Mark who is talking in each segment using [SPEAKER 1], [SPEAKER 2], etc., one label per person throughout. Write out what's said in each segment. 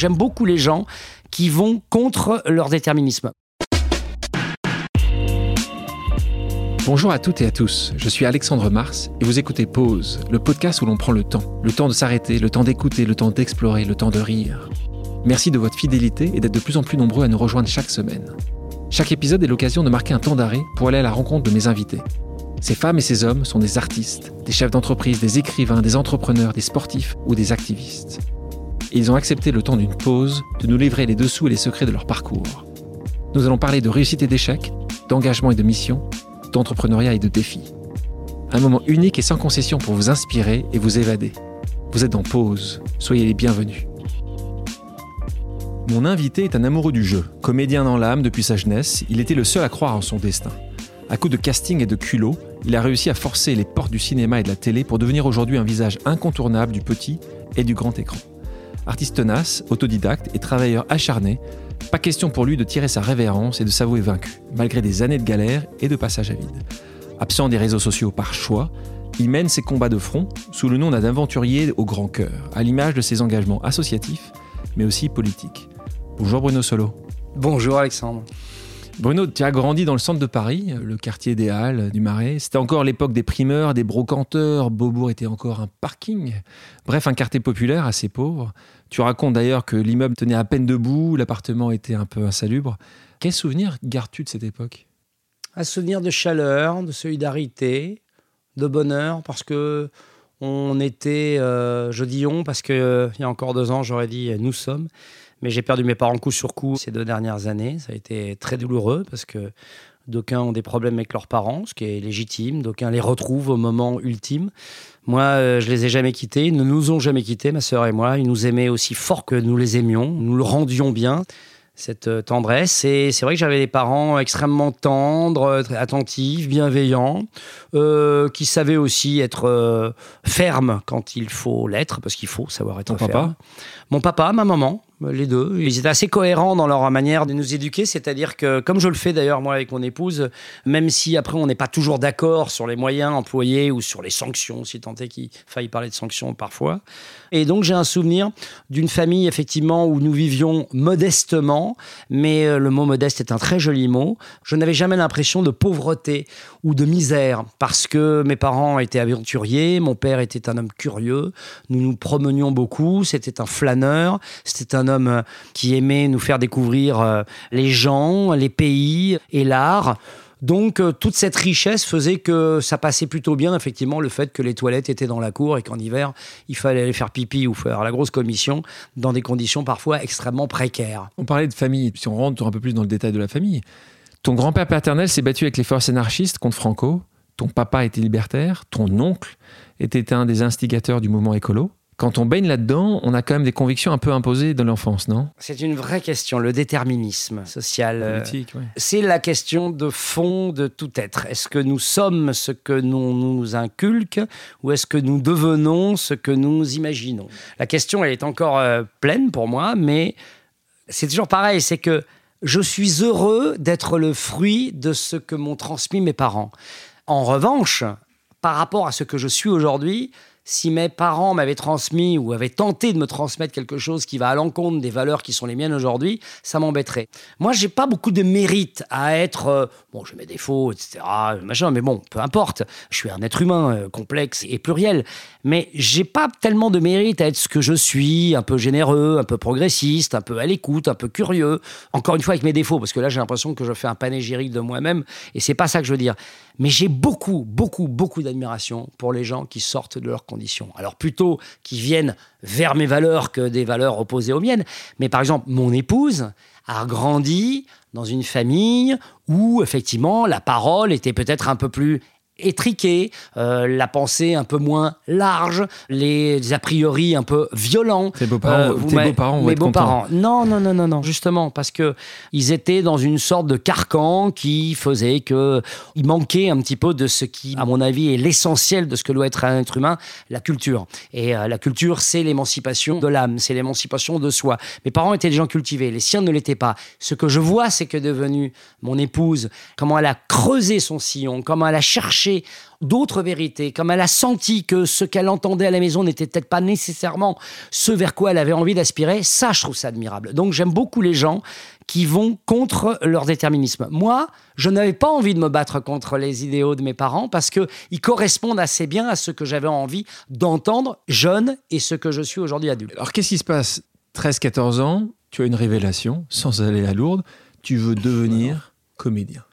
[SPEAKER 1] J'aime beaucoup les gens qui vont contre leur déterminisme.
[SPEAKER 2] Bonjour à toutes et à tous, je suis Alexandre Mars et vous écoutez Pause, le podcast où l'on prend le temps. Le temps de s'arrêter, le temps d'écouter, le temps d'explorer, le temps de rire. Merci de votre fidélité et d'être de plus en plus nombreux à nous rejoindre chaque semaine. Chaque épisode est l'occasion de marquer un temps d'arrêt pour aller à la rencontre de mes invités. Ces femmes et ces hommes sont des artistes, des chefs d'entreprise, des écrivains, des entrepreneurs, des sportifs ou des activistes. Ils ont accepté le temps d'une pause de nous livrer les dessous et les secrets de leur parcours. Nous allons parler de réussite et d'échec, d'engagement et de mission, d'entrepreneuriat et de défis. Un moment unique et sans concession pour vous inspirer et vous évader. Vous êtes en pause, soyez les bienvenus. Mon invité est un amoureux du jeu. Comédien dans l'âme depuis sa jeunesse, il était le seul à croire en son destin. À coup de casting et de culot, il a réussi à forcer les portes du cinéma et de la télé pour devenir aujourd'hui un visage incontournable du petit et du grand écran. Artiste tenace, autodidacte et travailleur acharné, pas question pour lui de tirer sa révérence et de s'avouer vaincu, malgré des années de galère et de passage à vide. Absent des réseaux sociaux par choix, il mène ses combats de front sous le nom d'un aventurier au grand cœur, à l'image de ses engagements associatifs, mais aussi politiques. Bonjour Bruno Solo.
[SPEAKER 1] Bonjour Alexandre.
[SPEAKER 2] Bruno, tu as grandi dans le centre de Paris, le quartier des Halles, du Marais. C'était encore l'époque des primeurs, des brocanteurs. Beaubourg était encore un parking. Bref, un quartier populaire assez pauvre. Tu racontes d'ailleurs que l'immeuble tenait à peine debout, l'appartement était un peu insalubre. Quel souvenir gardes-tu de cette époque?
[SPEAKER 1] Un souvenir de chaleur, de solidarité, de bonheur, parce que on était, euh, je dis on, parce qu'il euh, y a encore deux ans, j'aurais dit nous sommes. Mais j'ai perdu mes parents coup sur coup ces deux dernières années. Ça a été très douloureux parce que d'aucuns ont des problèmes avec leurs parents, ce qui est légitime. D'aucuns les retrouvent au moment ultime. Moi, euh, je les ai jamais quittés. Ils ne nous ont jamais quittés, ma sœur et moi. Ils nous aimaient aussi fort que nous les aimions. Nous le rendions bien cette euh, tendresse. Et c'est vrai que j'avais des parents extrêmement tendres, attentifs, bienveillants, euh, qui savaient aussi être fermes quand il faut l'être, parce qu'il faut savoir être
[SPEAKER 2] Ton
[SPEAKER 1] ferme.
[SPEAKER 2] papa
[SPEAKER 1] Mon papa, ma maman, les deux. Ils étaient assez cohérents dans leur manière de nous éduquer, c'est-à-dire que, comme je le fais d'ailleurs moi avec mon épouse, même si après on n'est pas toujours d'accord sur les moyens employés ou sur les sanctions, si tant est qu'il faille parler de sanctions parfois. Et donc j'ai un souvenir d'une famille effectivement où nous vivions modestement, mais euh, le mot modeste est un très joli mot. Je n'avais jamais l'impression de pauvreté ou de misère parce que mes parents étaient aventuriers, mon père était un homme curieux, nous nous promenions beaucoup, c'était un flâneur, c'était un homme euh, qui aimait nous faire découvrir euh, les gens, les pays et l'art. Donc euh, toute cette richesse faisait que ça passait plutôt bien, effectivement, le fait que les toilettes étaient dans la cour et qu'en hiver, il fallait aller faire pipi ou faire la grosse commission dans des conditions parfois extrêmement précaires.
[SPEAKER 2] On parlait de famille, si on rentre un peu plus dans le détail de la famille. Ton grand-père paternel s'est battu avec les forces anarchistes contre Franco. Ton papa était libertaire. Ton oncle était un des instigateurs du mouvement écolo quand on baigne là-dedans, on a quand même des convictions un peu imposées de l'enfance, non?
[SPEAKER 1] C'est une vraie question, le déterminisme social. euh,
[SPEAKER 2] ouais.
[SPEAKER 1] C'est la question de fond de tout être. Est-ce que nous sommes ce que nous nous inculque ou est-ce que nous devenons ce que nous imaginons? La question, elle est encore euh, pleine pour moi, mais c'est toujours pareil, c'est que je suis heureux d'être le fruit de ce que m'ont transmis mes parents. En revanche, par rapport à ce que je suis aujourd'hui, si mes parents m'avaient transmis ou avaient tenté de me transmettre quelque chose qui va à l'encontre des valeurs qui sont les miennes aujourd'hui, ça m'embêterait. Moi, j'ai pas beaucoup de mérite à être. euh, bon, j'ai mes défauts, etc. Machin, mais bon, peu importe. Je suis un être humain euh, complexe et pluriel. Mais j'ai pas tellement de mérite à être ce que je suis, un peu généreux, un peu progressiste, un peu à l'écoute, un peu curieux. Encore une fois, avec mes défauts, parce que là, j'ai l'impression que je fais un panégyrique de moi-même, et c'est pas ça que je veux dire. Mais j'ai beaucoup, beaucoup, beaucoup d'admiration pour les gens qui sortent de leurs conditions. Alors plutôt qui viennent vers mes valeurs que des valeurs opposées aux miennes. Mais par exemple, mon épouse a grandi dans une famille où effectivement la parole était peut-être un peu plus étriquée, euh, la pensée un peu moins large, les a priori un peu violents.
[SPEAKER 2] Tes beaux-parents- vont
[SPEAKER 1] mes beaux-parents. Non, non, non, non, non, justement, parce que ils étaient dans une sorte de carcan qui faisait que il manquait un petit peu de ce qui, à mon avis, est l'essentiel de ce que doit être un être humain, la culture. Et euh, la culture, c'est l'émancipation de l'âme, c'est l'émancipation de soi. Mes parents étaient des gens cultivés, les siens ne l'étaient pas. Ce que je vois, c'est que devenu mon épouse, comment elle a creusé son sillon, comment elle a cherché d'autres vérités, comme elle a senti que ce qu'elle entendait à la maison n'était peut-être pas nécessairement ce vers quoi elle avait envie d'aspirer, ça, je trouve ça admirable. Donc j'aime beaucoup les gens qui vont contre leur déterminisme. Moi, je n'avais pas envie de me battre contre les idéaux de mes parents parce qu'ils correspondent assez bien à ce que j'avais envie d'entendre jeune et ce que je suis aujourd'hui adulte.
[SPEAKER 2] Alors qu'est-ce qui se passe? 13-14 ans, tu as une révélation, sans aller à Lourdes, tu veux devenir comédien.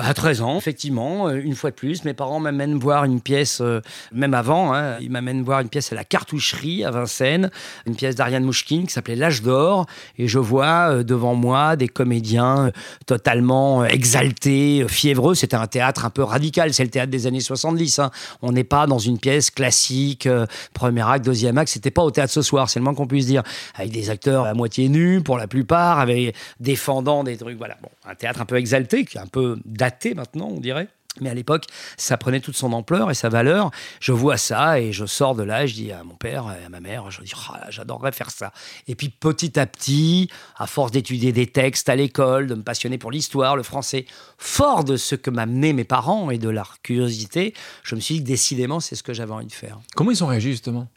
[SPEAKER 1] Bah, à 13 ans, effectivement, euh, une fois de plus, mes parents m'amènent voir une pièce, euh, même avant, hein, ils m'amènent voir une pièce à la cartoucherie à Vincennes, une pièce d'Ariane Mouchkine qui s'appelait L'âge d'or, et je vois euh, devant moi des comédiens totalement exaltés, fiévreux. C'était un théâtre un peu radical, c'est le théâtre des années 70. Hein. On n'est pas dans une pièce classique, premier acte, deuxième acte, c'était pas au théâtre ce soir, c'est le moins qu'on puisse dire, avec des acteurs à moitié nus pour la plupart, avec défendant des trucs, voilà. Bon, un théâtre un peu exalté, qui est un peu daté maintenant, on dirait. Mais à l'époque, ça prenait toute son ampleur et sa valeur. Je vois ça et je sors de là, je dis à mon père et à ma mère, je dis, oh, j'adorerais faire ça. Et puis petit à petit, à force d'étudier des textes à l'école, de me passionner pour l'histoire, le français, fort de ce que m'amenaient mes parents et de leur curiosité, je me suis dit que décidément, c'est ce que j'avais envie de faire.
[SPEAKER 2] Comment ils ont réagi justement?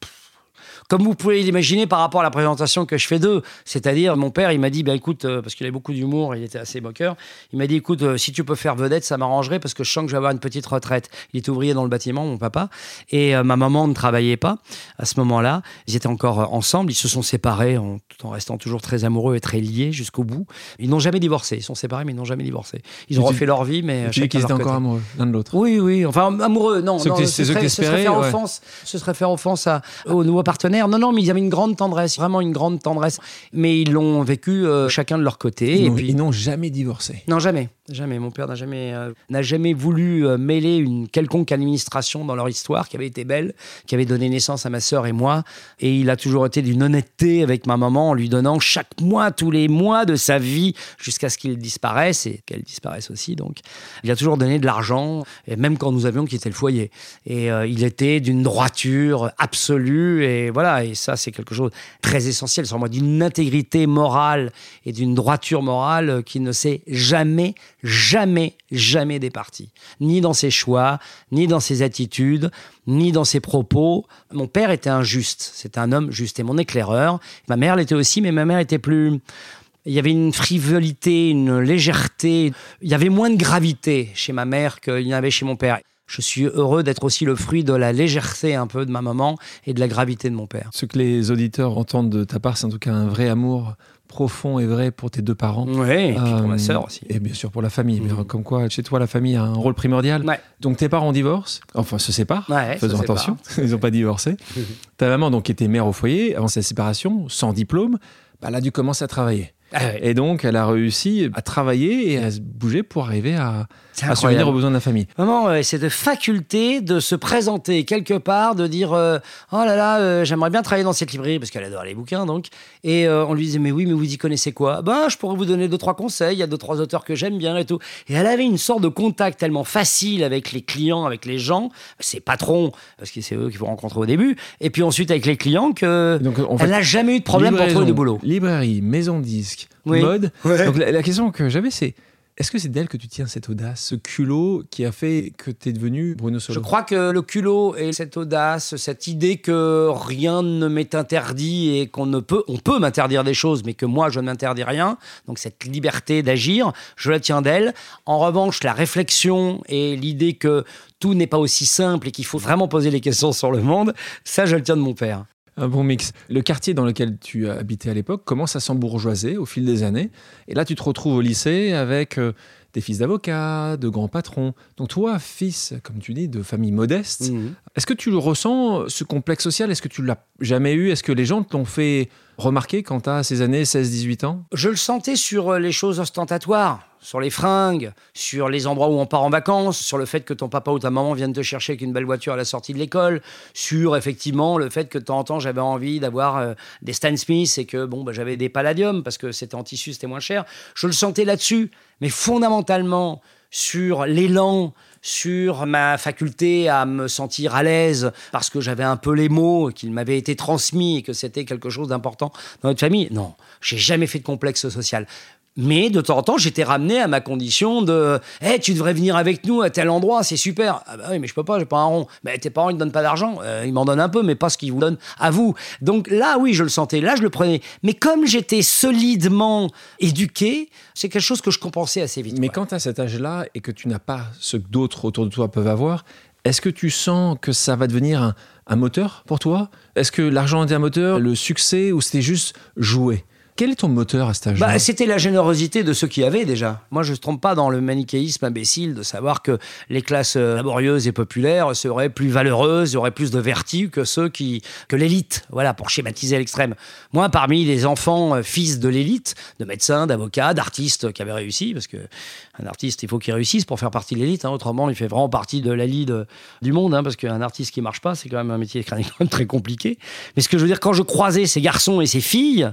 [SPEAKER 1] Comme vous pouvez l'imaginer par rapport à la présentation que je fais d'eux. C'est-à-dire, mon père, il m'a dit, ben écoute, euh, parce qu'il avait beaucoup d'humour, il était assez moqueur, il m'a dit, écoute, euh, si tu peux faire vedette, ça m'arrangerait parce que je sens que je vais avoir une petite retraite. Il était ouvrier dans le bâtiment, mon papa, et euh, ma maman ne travaillait pas à ce moment-là. Ils étaient encore ensemble, ils se sont séparés en, tout en restant toujours très amoureux et très liés jusqu'au bout. Ils n'ont jamais divorcé, ils sont séparés, mais ils n'ont jamais divorcé. Ils ont refait leur vie, mais.
[SPEAKER 2] Tu dis qu'ils étaient encore amoureux l'un de l'autre.
[SPEAKER 1] Oui, oui, enfin amoureux, non.
[SPEAKER 2] Ce, serait,
[SPEAKER 1] faire offense, ce serait faire offense à, aux nouveaux partenaires. Non, non, mais ils avaient une grande tendresse, vraiment une grande tendresse. Mais ils l'ont vécu euh, chacun de leur côté.
[SPEAKER 2] Ils
[SPEAKER 1] et
[SPEAKER 2] puis ils n'ont jamais divorcé.
[SPEAKER 1] Non, jamais. Jamais. Mon père n'a jamais, euh, n'a jamais voulu euh, mêler une quelconque administration dans leur histoire qui avait été belle, qui avait donné naissance à ma sœur et moi. Et il a toujours été d'une honnêteté avec ma maman en lui donnant chaque mois, tous les mois de sa vie jusqu'à ce qu'il disparaisse et qu'elle disparaisse aussi. Donc, il a toujours donné de l'argent, et même quand nous avions quitté le foyer. Et il était d'une droiture absolue. Et voilà. Et ça, c'est quelque chose de très essentiel sur moi, d'une intégrité morale et d'une droiture morale qui ne s'est jamais jamais, jamais départi. Ni dans ses choix, ni dans ses attitudes, ni dans ses propos. Mon père était un juste. C'est un homme juste. Et mon éclaireur, ma mère l'était aussi, mais ma mère était plus... Il y avait une frivolité, une légèreté. Il y avait moins de gravité chez ma mère qu'il y en avait chez mon père. Je suis heureux d'être aussi le fruit de la légèreté un peu de ma maman et de la gravité de mon père.
[SPEAKER 2] Ce que les auditeurs entendent de ta part, c'est en tout cas un vrai amour profond et vrai pour tes deux parents.
[SPEAKER 1] Oui, et pour ma euh, sœur aussi.
[SPEAKER 2] Et bien sûr pour la famille. Mmh. Comme quoi, chez toi, la famille a un rôle primordial. Donc tes parents divorcent, enfin se séparent, faisons attention, ils n'ont pas divorcé. Ta maman, donc, était mère au foyer avant sa séparation, sans diplôme, bah, elle a dû commencer à travailler. Ah et donc, elle a réussi à travailler et à se bouger pour arriver à, à subvenir aux besoins de la famille.
[SPEAKER 1] Maman, c'est de faculté de se présenter quelque part, de dire euh, Oh là là, euh, j'aimerais bien travailler dans cette librairie, parce qu'elle adore les bouquins, donc. Et euh, on lui disait Mais oui, mais vous y connaissez quoi? Ben, je pourrais vous donner deux, trois conseils, il y a deux, trois auteurs que j'aime bien et tout. Et elle avait une sorte de contact tellement facile avec les clients, avec les gens, ses patrons, parce que c'est eux qu'il faut rencontrer au début, et puis ensuite avec les clients, que donc, elle n'a jamais eu de problème pour trouver du boulot.
[SPEAKER 2] Librairie, maison mode. Donc la, question que j'avais, c'est est-ce que c'est d'elle que tu tiens cette audace, ce culot qui a fait que tu es devenu Bruno Solo?
[SPEAKER 1] Je crois que le culot et cette audace, cette idée que rien ne m'est interdit et qu'on ne peut, on peut m'interdire des choses, mais que moi je ne m'interdis rien, donc cette liberté d'agir, je la tiens d'elle. En revanche, la réflexion et l'idée que tout n'est pas aussi simple et qu'il faut vraiment poser les questions sur le monde, ça je le tiens de mon père.
[SPEAKER 2] Un bon mix. Le quartier dans lequel tu habitais à l'époque commence à s'embourgeoiser au fil des années. Et là, tu te retrouves au lycée avec euh, des fils d'avocats, de grands patrons. Donc toi, fils, comme tu dis, de famille modeste, mhm. est-ce que tu le ressens, ce complexe social? Est-ce que tu l'as jamais eu? Est-ce que les gens t'ont fait remarquer quand tu as ces années 16-18 ans?
[SPEAKER 1] Je le sentais sur euh, les choses ostentatoires sur les fringues, sur les endroits où on part en vacances, sur le fait que ton papa ou ta maman viennent te chercher avec une belle voiture à la sortie de l'école, sur effectivement le fait que de temps en temps j'avais envie d'avoir euh, des Stan Smith et que bon bah, j'avais des palladiums parce que c'était en tissu, c'était moins cher. Je le sentais là-dessus, mais fondamentalement sur l'élan, sur ma faculté à me sentir à l'aise parce que j'avais un peu les mots, qu'ils m'avaient été transmis et que c'était quelque chose d'important dans notre famille. Non, j'ai jamais fait de complexe social Mais de temps en temps, j'étais ramené à ma condition de hey, tu devrais venir avec nous à tel endroit, c'est super. Ah bah oui, mais je peux pas, j'ai pas un rond. Mais tes parents, ils ne donnent pas d'argent. Euh, ils m'en donnent un peu, mais pas ce qu'ils vous donnent à vous. Donc là, oui, je le sentais. Là, je le prenais. Mais comme j'étais solidement éduqué, c'est quelque chose que je compensais assez vite.
[SPEAKER 2] Mais quand tu as cet âge-là et que tu n'as pas ce que d'autres autour de toi peuvent avoir, est-ce que tu sens que ça va devenir un, un moteur pour toi? Est-ce que l'argent était un moteur, le succès, ou c'était juste jouer? Quel est ton moteur à cet âge-là
[SPEAKER 1] bah, C'était la générosité de ceux qui avaient déjà. Moi, je ne trompe pas dans le manichéisme imbécile de savoir que les classes euh, laborieuses et populaires seraient plus valeureuses, auraient plus de vertu que ceux qui, que l'élite. Voilà, pour schématiser l'extrême. Moi, parmi les enfants euh, fils de l'élite, de médecins, d'avocats, d'artistes qui avaient réussi, parce que un artiste, il faut qu'il réussisse pour faire partie de l'élite. Hein, autrement, il fait vraiment partie de la du monde, hein, parce qu'un artiste qui marche pas, c'est quand même un métier quand même très compliqué. Mais ce que je veux dire, quand je croisais ces garçons et ces filles,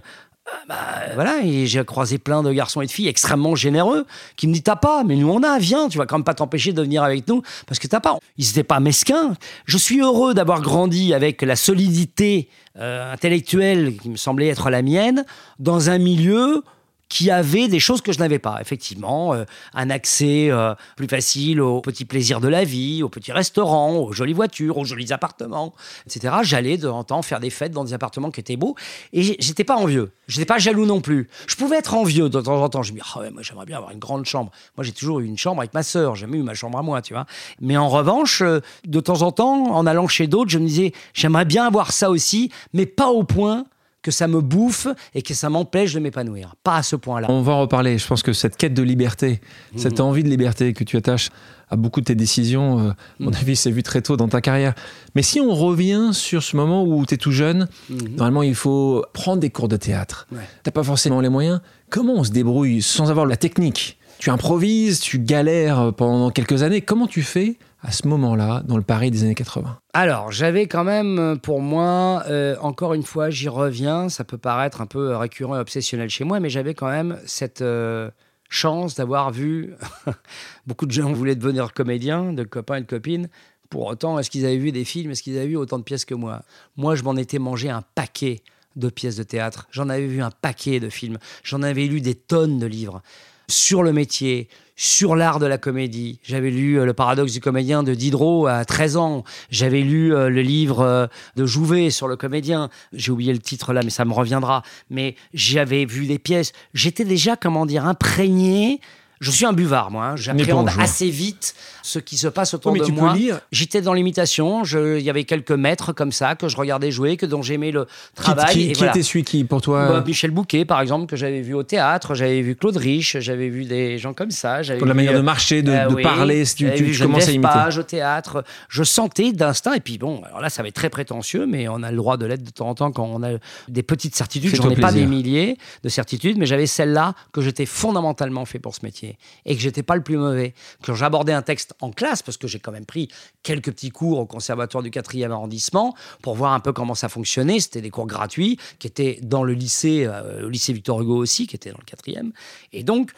[SPEAKER 1] bah, voilà, et j'ai croisé plein de garçons et de filles extrêmement généreux qui me disent T'as pas, mais nous on a, viens, tu vas quand même pas t'empêcher de venir avec nous parce que t'as pas. Ils n'étaient pas mesquins. Je suis heureux d'avoir grandi avec la solidité euh, intellectuelle qui me semblait être la mienne dans un milieu qui avait des choses que je n'avais pas. Effectivement, euh, un accès euh, plus facile aux petits plaisirs de la vie, aux petits restaurants, aux jolies voitures, aux jolis appartements, etc. J'allais de temps en temps faire des fêtes dans des appartements qui étaient beaux et j'étais pas envieux. Je n'étais pas jaloux non plus. Je pouvais être envieux de temps en temps. Je me dis, ah ouais, moi j'aimerais bien avoir une grande chambre. Moi j'ai toujours eu une chambre avec ma sœur. J'ai jamais eu ma chambre à moi, tu vois. Mais en revanche, euh, de temps en temps, en allant chez d'autres, je me disais, j'aimerais bien avoir ça aussi, mais pas au point que ça me bouffe et que ça m'empêche de m'épanouir. Pas à ce point-là.
[SPEAKER 2] On va en reparler. Je pense que cette quête de liberté, cette mhm. envie de liberté que tu attaches à beaucoup de tes décisions, euh, mon mhm. avis, c'est vu très tôt dans ta carrière. Mais si on revient sur ce moment où tu es tout jeune, mhm. normalement, il faut prendre des cours de théâtre. Tu n'as pas forcément les moyens. Comment on se débrouille sans avoir la technique? Tu improvises, tu galères pendant quelques années. Comment tu fais à ce moment-là, dans le Paris des années 80
[SPEAKER 1] Alors, j'avais quand même, euh, pour moi, euh, encore une fois, j'y reviens, ça peut paraître un peu récurrent et obsessionnel chez moi, mais j'avais quand même cette euh, chance d'avoir vu beaucoup de gens voulaient devenir comédiens, de copains et de copines. Pour autant, est-ce qu'ils avaient vu des films Est-ce qu'ils avaient vu autant de pièces que moi? Moi, je m'en étais mangé un paquet de pièces de théâtre. J'en avais vu un paquet de films. J'en avais lu des tonnes de livres sur le métier, sur l'art de la comédie. J'avais lu euh, Le paradoxe du comédien de Diderot à 13 ans. J'avais lu euh, le livre euh, de Jouvet sur le comédien. J'ai oublié le titre là, mais ça me reviendra. Mais j'avais vu des pièces. J'étais déjà, comment dire, imprégné je suis un buvard, moi. Hein. J'appréhende assez vite ce qui se passe autour de moi. J'étais dans l'imitation. Il y avait quelques maîtres comme ça que je regardais jouer, que dont j'aimais le travail.
[SPEAKER 2] Qui, qui, était celui qui, pour toi
[SPEAKER 1] bah, Michel Bouquet, par exemple, que j'avais vu au théâtre. J'avais vu Claude Rich. J'avais vu des gens comme ça.
[SPEAKER 2] Pour la manière de marcher, de, euh, parler, si tu, tu commences à imiter.
[SPEAKER 1] Page, au théâtre. Je sentais d'instinct. Et puis bon, alors là, ça va être très prétentieux, mais on a le droit de l'être de temps en temps quand on a des petites certitudes. J'en ai pas des milliers de certitudes, mais j'avais celle-là que j'étais fondamentalement fait pour ce métier et que j'étais pas le plus mauvais. Quand j'abordais un texte en classe, parce que j'ai quand même pris quelques petits cours au conservatoire du 4e arrondissement pour voir un peu comment ça fonctionnait. C'était des cours gratuits qui étaient dans le lycée, euh, au lycée Victor Hugo aussi, qui était dans le 4e. Et donc,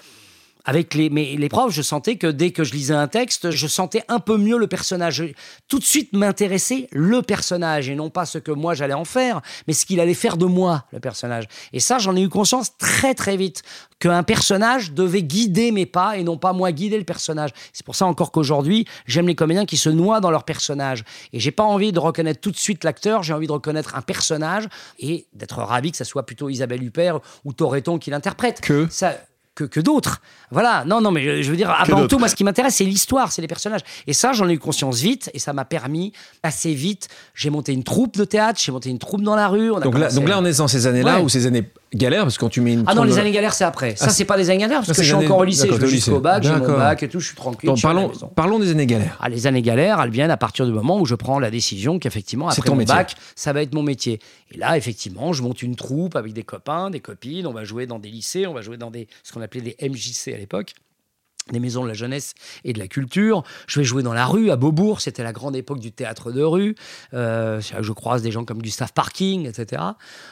[SPEAKER 1] avec les, les profs, je sentais que dès que je lisais un texte, je sentais un peu mieux le personnage. Tout de suite m'intéressait le personnage et non pas ce que moi j'allais en faire, mais ce qu'il allait faire de moi, le personnage. Et ça, j'en ai eu conscience très très vite qu'un personnage devait guider mes pas et non pas moi guider le personnage. C'est pour ça encore qu'aujourd'hui, j'aime les comédiens qui se noient dans leur personnage. Et j'ai pas envie de reconnaître tout de suite l'acteur, j'ai envie de reconnaître un personnage et d'être ravi que ça soit plutôt Isabelle Huppert ou Toreton qui l'interprète.
[SPEAKER 2] Que
[SPEAKER 1] ça, que, d'autres. Voilà, non, non, mais je, veux dire, avant tout, moi, ce qui m'intéresse, c'est l'histoire, c'est les personnages. Et ça, j'en ai eu conscience vite, et ça m'a permis assez vite. J'ai monté une troupe de théâtre, j'ai monté une troupe dans la rue.
[SPEAKER 2] donc, là, donc là, on est dans ces années-là, ou ces années galère parce que quand tu mets une.
[SPEAKER 1] Ah non, les années galères, c'est après. Ça, ah, c'est pas des années galères parce que je suis encore au lycée. Je vais jusqu'au bac, j'ai mon bac et tout, je suis tranquille.
[SPEAKER 2] Donc, parlons, parlons des années galères.
[SPEAKER 1] Ah, les années galères, elles viennent à partir du moment où je prends la décision qu'effectivement, après mon bac, ça va être mon métier. Et là, effectivement, je monte une troupe avec des copains, des copines, on va jouer dans des lycées, on va jouer dans des, ce qu'on appelait des MJC à l'époque des maisons de la jeunesse et de la culture. Je vais jouer dans la rue à Beaubourg, c'était la grande époque du théâtre de rue. Euh, je croise des gens comme Gustave Parking, etc.,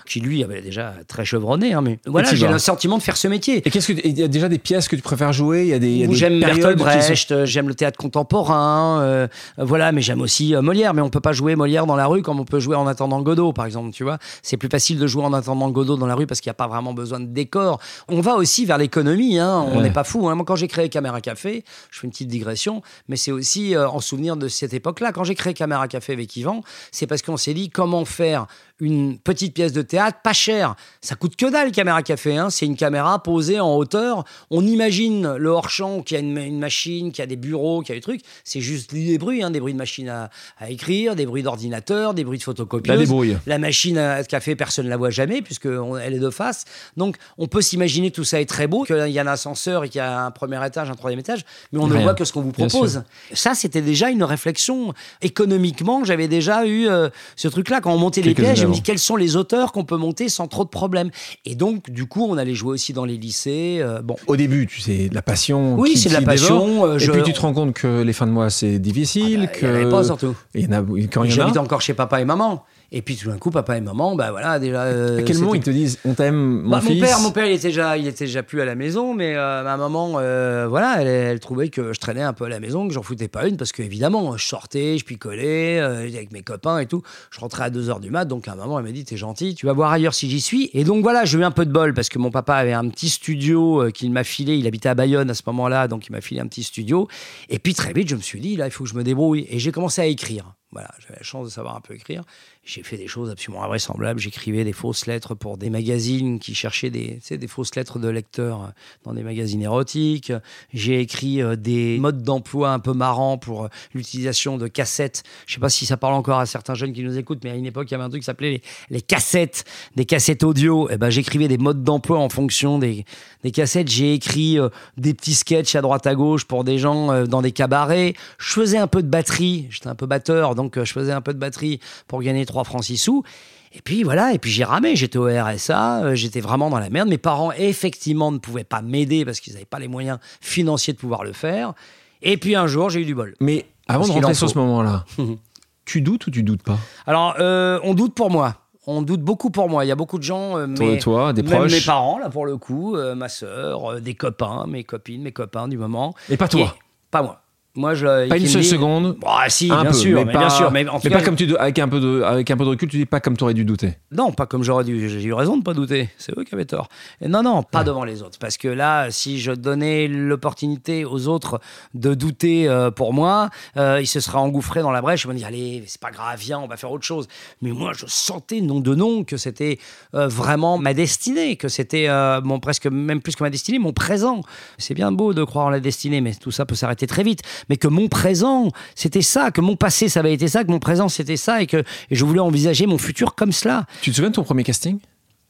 [SPEAKER 1] qui lui avait déjà très chevronné. Hein, mais voilà, j'ai le sentiment de faire ce métier.
[SPEAKER 2] Et qu'est-ce que il y a déjà des pièces que tu préfères jouer? Il y a des,
[SPEAKER 1] j'aime Bertolt Brecht, j'aime le théâtre contemporain, euh, voilà, mais j'aime aussi euh, Molière. Mais on peut pas jouer Molière dans la rue comme on peut jouer en attendant Godot, par exemple. Tu vois, c'est plus facile de jouer en attendant Godot dans la rue parce qu'il n'y a pas vraiment besoin de décor. On va aussi vers l'économie. Hein, on n'est pas fou. Hein. Moi, quand j'ai créé Caméra Café, je fais une petite digression, mais c'est aussi euh, en souvenir de cette époque-là. Quand j'ai créé Caméra Café avec Yvan, c'est parce qu'on s'est dit comment faire une petite pièce de théâtre, pas chère. Ça coûte que dalle, caméra café. Hein. C'est une caméra posée en hauteur. On imagine le hors-champ qui a une, machine, qui a des bureaux, qui a des trucs. C'est juste des bruits, hein. des bruits de machine à, écrire, des bruits d'ordinateur, des bruits de photocopieuse. La, machine à café, personne ne la voit jamais puisqu'elle est de face. Donc, on peut s'imaginer que tout ça est très beau, qu'il y a un ascenseur et qu'il y a un premier étage, un troisième étage, mais on ne voit que ce qu'on vous propose. Ça, c'était déjà une réflexion. Économiquement, j'avais déjà eu euh, ce truc-là. Quand on montait les pièges, me quels sont les auteurs qu'on peut monter sans trop de problèmes. Et donc, du coup, on allait jouer aussi dans les lycées. Euh, bon.
[SPEAKER 2] Au début, tu sais, de la passion.
[SPEAKER 1] Oui, c'est de la passion.
[SPEAKER 2] Euh, et puis tu te rends compte que les fins de mois, c'est difficile. Ah bah, que...
[SPEAKER 1] Il n'y en avait pas surtout.
[SPEAKER 2] Il y en a, quand il
[SPEAKER 1] y en a. J'habite encore chez papa et maman. Et puis tout d'un coup, papa et maman, bah voilà, déjà.
[SPEAKER 2] Euh, à quel moment ils te disent on t'aime, mon
[SPEAKER 1] bah,
[SPEAKER 2] fils
[SPEAKER 1] Mon père, mon père, il était déjà, il était déjà plus à la maison, mais euh, ma maman, euh, voilà, elle, trouvait que je traînais un peu à la maison, que j'en foutais pas une, parce qu'évidemment, je sortais, je picolais avec mes copains et tout. Je rentrais à 2 h du mat, donc à un moment, elle m'a dit t'es gentil, tu vas voir ailleurs si j'y suis. Et donc voilà, j'ai eu un peu de bol parce que mon papa avait un petit studio qu'il m'a filé. Il habitait à Bayonne à ce moment-là, donc il m'a filé un petit studio. Et puis très vite, je me suis dit là, il faut que je me débrouille. Et j'ai commencé à écrire. Voilà, j'avais la chance de savoir un peu écrire. J'ai fait des choses absolument invraisemblables. J'écrivais des fausses lettres pour des magazines qui cherchaient des, des fausses lettres de lecteurs euh, dans des magazines érotiques. J'ai écrit euh, des modes d'emploi un peu marrants pour euh, l'utilisation de cassettes. Je sais pas si ça parle encore à certains jeunes qui nous écoutent, mais à une époque, il y avait un truc qui s'appelait les, cassettes, des cassettes audio. Et eh ben, j'écrivais des modes d'emploi en fonction des, des cassettes. J'ai écrit des petits sketchs à droite à gauche pour des gens dans des cabarets. Je faisais un peu de batterie. J'étais un peu batteur, donc je faisais un peu de batterie pour gagner 3 francs 6 sous. Et puis voilà, et puis j'ai ramé, j'étais au RSA, euh, j'étais vraiment dans la merde. Mes parents, effectivement, ne pouvaient pas m'aider parce qu'ils n'avaient pas les moyens financiers de pouvoir le faire. Et puis un jour, j'ai eu du bol.
[SPEAKER 2] Mais avant de rentrer sur ce moment-là, tu doutes ou tu doutes pas?
[SPEAKER 1] Alors, euh, on doute pour moi. On doute beaucoup pour moi. Il y a beaucoup de gens, euh,
[SPEAKER 2] mais, toi, des proches.
[SPEAKER 1] mes parents, là, pour le coup, ma soeur, des copains, mes copines, mes copains du moment.
[SPEAKER 2] Et pas toi
[SPEAKER 1] Pas moi. Moi, je,
[SPEAKER 2] pas une seule seconde.
[SPEAKER 1] Bah, si, bien, sûr, mais, bien sûr.
[SPEAKER 2] Mais, pas comme tu, avec un peu de, avec un peu de recul, tu dis pas comme tu aurais dû douter.
[SPEAKER 1] Non, pas comme j'aurais dû. J'ai eu raison de pas douter. C'est eux qui avaient tort. Et non, non, pas devant les autres. Parce que là, si je donnais l'opportunité aux autres de douter euh, pour moi, euh, ils se seraient engouffrés dans la brèche. Ils me dire allez, c'est pas grave, viens, on va faire autre chose. Mais moi, je sentais nom de nom que c'était euh, vraiment ma destinée, que c'était mon presque même plus que ma destinée, mon présent. C'est bien beau de croire en la destinée, mais tout ça peut s'arrêter très vite mais que mon présent, c'était ça, que mon passé, ça avait été ça, que mon présent, c'était ça, et que je voulais envisager mon futur comme cela.
[SPEAKER 2] Tu te souviens de ton premier casting?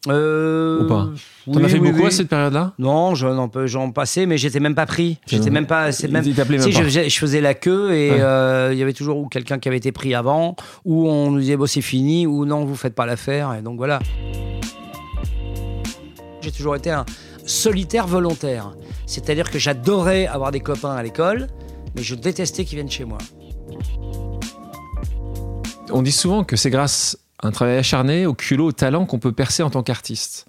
[SPEAKER 1] Euh,
[SPEAKER 2] Ou pas? T'en as fait beaucoup à cette période-là?
[SPEAKER 1] Non, j'en passais, mais j'étais même pas pris. J'étais même pas. Même, si, Je, faisais la queue et euh, il y avait toujours quelqu'un qui avait été pris avant, ou on nous disait bon c'est fini, ou non vous faites pas l'affaire, et donc voilà. J'ai toujours été un solitaire volontaire, c'est-à-dire que j'adorais avoir des copains à l'école, mais je détestais qu'ils viennent chez moi.
[SPEAKER 2] On dit souvent que c'est grâce à un travail acharné, au culot, au talent qu'on peut percer en tant qu'artiste.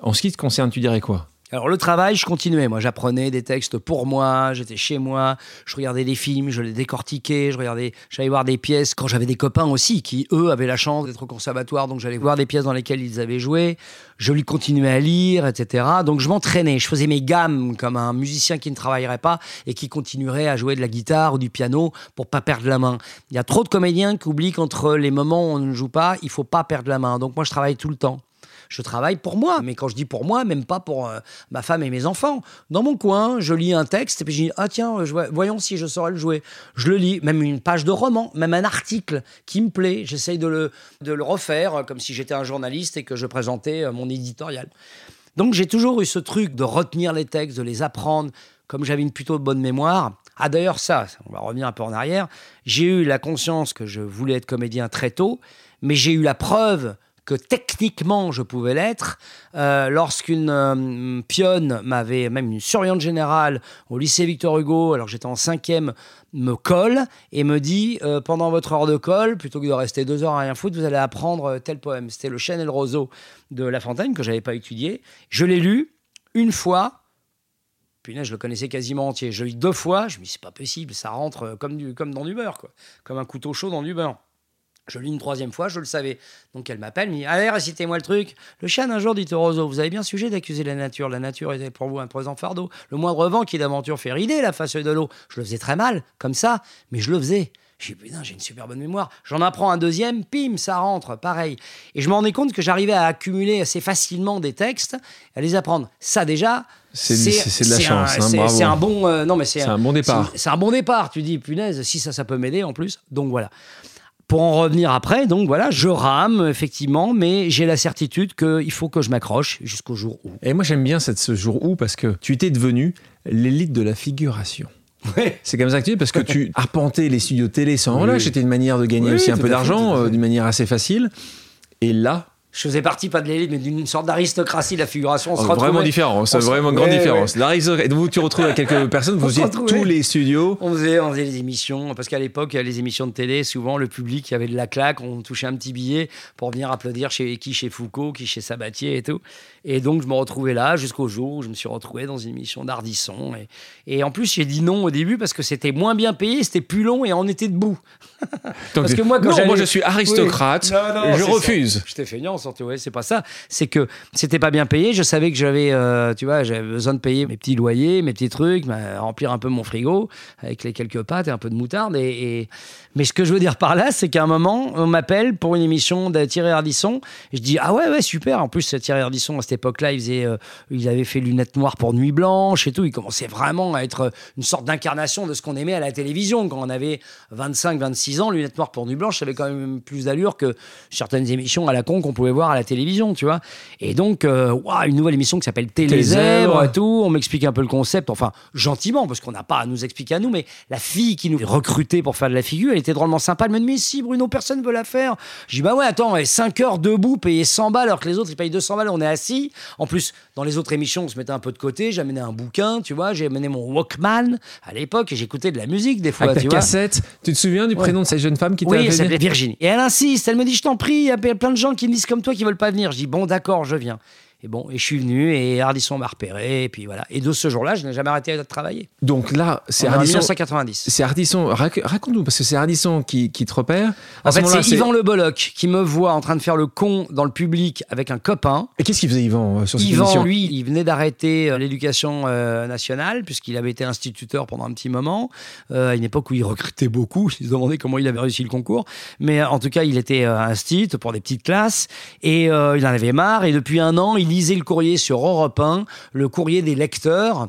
[SPEAKER 2] En ce qui te concerne, tu dirais quoi?
[SPEAKER 1] Alors le travail, je continuais. Moi, j'apprenais des textes pour moi. J'étais chez moi. Je regardais des films, je les décortiquais. Je regardais, j'allais voir des pièces quand j'avais des copains aussi qui eux avaient la chance d'être au conservatoire. Donc j'allais voir des pièces dans lesquelles ils avaient joué. Je lui continuais à lire, etc. Donc je m'entraînais. Je faisais mes gammes comme un musicien qui ne travaillerait pas et qui continuerait à jouer de la guitare ou du piano pour pas perdre la main. Il y a trop de comédiens qui oublient qu'entre les moments où on ne joue pas, il faut pas perdre la main. Donc moi, je travaille tout le temps je travaille pour moi. Mais quand je dis pour moi, même pas pour euh, ma femme et mes enfants. Dans mon coin, je lis un texte et puis je dis ah tiens, voyons si je saurais le jouer. Je le lis, même une page de roman, même un article qui me plaît. J'essaye de le, de le refaire euh, comme si j'étais un journaliste et que je présentais euh, mon éditorial. Donc j'ai toujours eu ce truc de retenir les textes, de les apprendre. Comme j'avais une plutôt bonne mémoire, ah d'ailleurs ça, on va revenir un peu en arrière, j'ai eu la conscience que je voulais être comédien très tôt, mais j'ai eu la preuve que techniquement je pouvais l'être. Euh, lorsqu'une euh, pionne m'avait, même une surveillante générale au lycée Victor Hugo, alors que j'étais en cinquième, me colle et me dit euh, pendant votre heure de colle, plutôt que de rester deux heures à rien foutre, vous allez apprendre tel poème. C'était le Chêne et le roseau de La Fontaine que j'avais pas étudié. Je l'ai lu une fois. Puis je le connaissais quasiment entier. Je l'ai lu deux fois. Je me dis, c'est pas possible, ça rentre comme, du, comme dans du beurre. Comme un couteau chaud dans du beurre. Je lis une troisième fois, je le savais. Donc elle m'appelle, me dit Allez, récitez-moi le truc. Le chien un jour dit au roseau Vous avez bien sujet d'accuser la nature. La nature était pour vous un présent fardeau. Le moindre vent qui d'aventure fait rider la face de l'eau. Je le faisais très mal, comme ça, mais je le faisais. J'ai putain, j'ai une super bonne mémoire. J'en apprends un deuxième, pim, ça rentre, pareil. Et je me rendais compte que j'arrivais à accumuler assez facilement des textes, à les apprendre. Ça déjà,
[SPEAKER 2] c'est de la chance.
[SPEAKER 1] Hein, c'est un bon, euh, non mais c'est
[SPEAKER 2] un bon départ.
[SPEAKER 1] C'est un bon départ. Tu dis punaise, si ça, ça peut m'aider en plus. Donc voilà pour en revenir après, donc voilà, je rame effectivement, mais j'ai la certitude qu'il faut que je m'accroche jusqu'au jour où.
[SPEAKER 2] Et moi j'aime bien cette, ce jour où parce que tu étais devenu l'élite de la figuration.
[SPEAKER 1] Ouais.
[SPEAKER 2] C'est comme ça que tu es parce que tu arpentais les studios télé sans relâche. C'était une manière de gagner aussi un peu d'argent euh, d'une manière assez facile. Et là,
[SPEAKER 1] je faisais partie pas de l'élite, mais d'une sorte d'aristocratie de la figuration. On
[SPEAKER 2] se oh, vraiment différent, c'est vraiment une grande différence. Ouais. Vous, tu retrouves quelques personnes, vous faisiez tous les studios.
[SPEAKER 1] On faisait, on faisait les émissions, parce qu'à l'époque, les émissions de télé, souvent le public avait de la claque, on touchait un petit billet pour venir applaudir chez qui chez Foucault, qui chez Sabatier et tout. Et donc je me retrouvais là jusqu'au jour où je me suis retrouvé dans une émission d'Ardisson. Et, et, en plus, j'ai dit non au début parce que c'était moins bien payé, c'était plus long et on était debout.
[SPEAKER 2] parce que moi, quand non, moi je suis aristocrate, je refuse.
[SPEAKER 1] J'étais feignant ouais, c'est pas ça. C'est que c'était pas bien payé. Je savais que j'avais, euh, tu vois, j'avais besoin de payer mes petits loyers, mes petits trucs, remplir un peu mon frigo avec les quelques pâtes et un peu de moutarde. Et, Mais ce que je veux dire par là, c'est qu'à un moment, on m'appelle pour une émission de Thierry Ardisson. Et je dis, ah ouais, ouais, super. En plus, Thierry Ardisson, à cette époque-là, il, faisait, euh, il avait fait Lunettes Noires pour Nuit Blanche et tout. Il commençait vraiment à être une sorte d'incarnation de ce qu'on aimait à la télévision. Quand on avait 25, 26 ans, Lunettes Noires pour Nuit Blanche, ça avait quand même plus d'allure que certaines émissions à la con qu'on pouvait voir à la télévision, tu vois. Et donc, euh, une nouvelle émission qui s'appelle Télézèbre et tout. On m'explique un peu le concept, enfin, gentiment, parce qu'on n'a pas à nous expliquer à nous, mais la fille qui nous recrutait pour faire de la figure, elle était drôlement sympa. Elle me dit, mais si, Bruno, personne ne veut la faire. Je dis, bah ouais, attends, 5 heures debout, payer 100 balles, alors que les autres, ils payent 200 balles, on est assis. En plus, dans les autres émissions, on se mettait un peu de côté. J'amenais un bouquin, tu vois. J'ai amené mon Walkman à l'époque et j'écoutais de la musique des fois.
[SPEAKER 2] Avec
[SPEAKER 1] tu
[SPEAKER 2] ta cassette. Tu te souviens du prénom de cette jeune femme qui t'a
[SPEAKER 1] Oui, elle s'appelait Virginie. Et elle insiste. Elle me dit, je t'en prie, il y a plein de gens qui me disent comme toi qui veulent pas venir. Je dis, bon, d'accord, je viens. Et bon, et je suis venu et Ardisson m'a repéré et puis voilà. Et de ce jour-là, je n'ai jamais arrêté de travailler.
[SPEAKER 2] Donc là, c'est
[SPEAKER 1] Ardisson. 1990.
[SPEAKER 2] C'est Ardisson. Raconte-nous parce que c'est Ardisson qui, qui, te repère.
[SPEAKER 1] en fait, c'est Yvan Le Bolloc qui me voit en train de faire le con dans le public avec un copain.
[SPEAKER 2] Et qu'est-ce qu'il faisait Yvan euh, sur cette
[SPEAKER 1] Yvan, lui, il venait d'arrêter euh, l'éducation euh, nationale puisqu'il avait été instituteur pendant un petit moment à une époque où il recrutait beaucoup. Je me demandais comment il avait réussi le concours, mais en tout cas, il était instit pour des petites classes et il en avait marre. Et depuis un an, il lisez le courrier sur Europe 1, le courrier des lecteurs.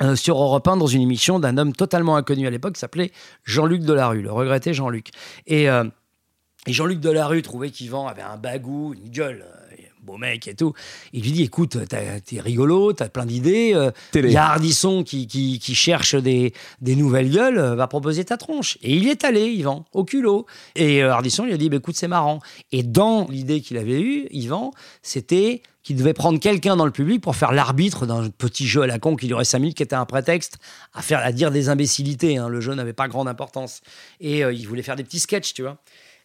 [SPEAKER 1] Euh, sur Europe 1 dans une émission d'un homme totalement inconnu à l'époque qui s'appelait Jean-Luc Delarue, le regretté Jean-Luc. Et, euh, et Jean-Luc Delarue trouvait qu'Yvan avait un bagou, une gueule beau mec et tout. Il lui dit écoute, t'es rigolo, t'as plein d'idées. Euh, il y a Hardisson qui, qui, cherche des, des, nouvelles gueules, euh, va proposer ta tronche. Et il y est allé, Yvan, au culot. Et euh, Hardisson lui a dit bah, écoute, c'est marrant. Et dans l'idée qu'il avait eue, Yvan, c'était qu'il devait prendre quelqu'un dans le public pour faire l'arbitre d'un petit jeu à la con qui durait 5 minutes, qui était un prétexte à faire à dire des imbécilités. Hein. Le jeu n'avait pas grande importance. Et il voulait faire des petits sketchs, tu vois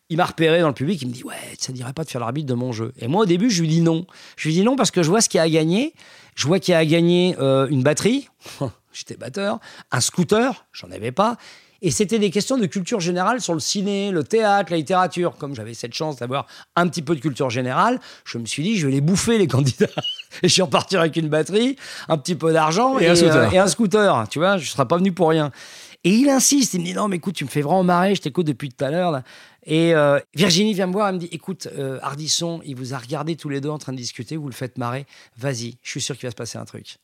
[SPEAKER 1] il m'a repéré dans le public, il me dit Ouais, ça ne dirait pas de faire l'arbitre de mon jeu. Et moi, au début, je lui dis non. Je lui dis non parce que je vois ce qu'il y a à gagner. Je vois qu'il y a à gagner euh, une batterie, j'étais batteur, un scooter, j'en avais pas. Et c'était des questions de culture générale sur le ciné, le théâtre, la littérature. Comme j'avais cette chance d'avoir un petit peu de culture générale, je me suis dit, je vais les bouffer, les candidats. Et je suis reparti avec une batterie, un petit peu d'argent et, un scooter. Euh, et un scooter. Tu vois, je ne serais pas venu pour rien. Et il insiste, il me dit non, mais écoute, tu me fais vraiment marrer, je t'écoute depuis tout à l'heure. Et euh, Virginie vient me voir, elle me dit écoute, euh, Ardisson, il vous a regardé tous les deux en train de discuter, vous le faites marrer, vas-y, je suis sûr qu'il va se passer un truc.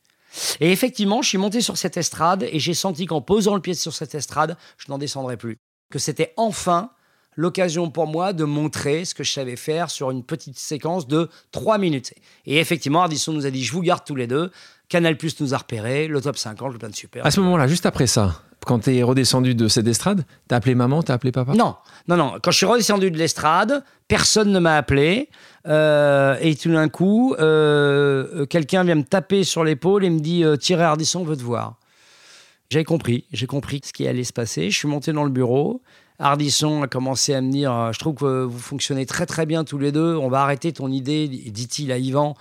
[SPEAKER 1] Et effectivement, je suis monté sur cette estrade et j'ai senti qu'en posant le pied sur cette estrade, je n'en descendrais plus. Que c'était enfin l'occasion pour moi de montrer ce que je savais faire sur une petite séquence de trois minutes. Et effectivement, Ardisson nous a dit, je vous garde tous les deux, Canal Plus nous a repérés, le top 50, le plein de super.
[SPEAKER 2] À ce moment-là, juste après ça, quand tu es redescendu de cette estrade, t'as appelé maman, t'as appelé papa?
[SPEAKER 1] Non, non, non. Quand je suis redescendu de l'estrade, personne ne m'a appelé. Euh, et tout d'un coup, euh, quelqu'un vient me taper sur l'épaule et me dit euh, Thierry Ardisson veut te voir. J'ai compris, j'ai compris ce qui allait se passer. Je suis monté dans le bureau. Ardisson a commencé à me dire euh, Je trouve que vous fonctionnez très très bien tous les deux. On va arrêter ton idée, dit-il à Yvan,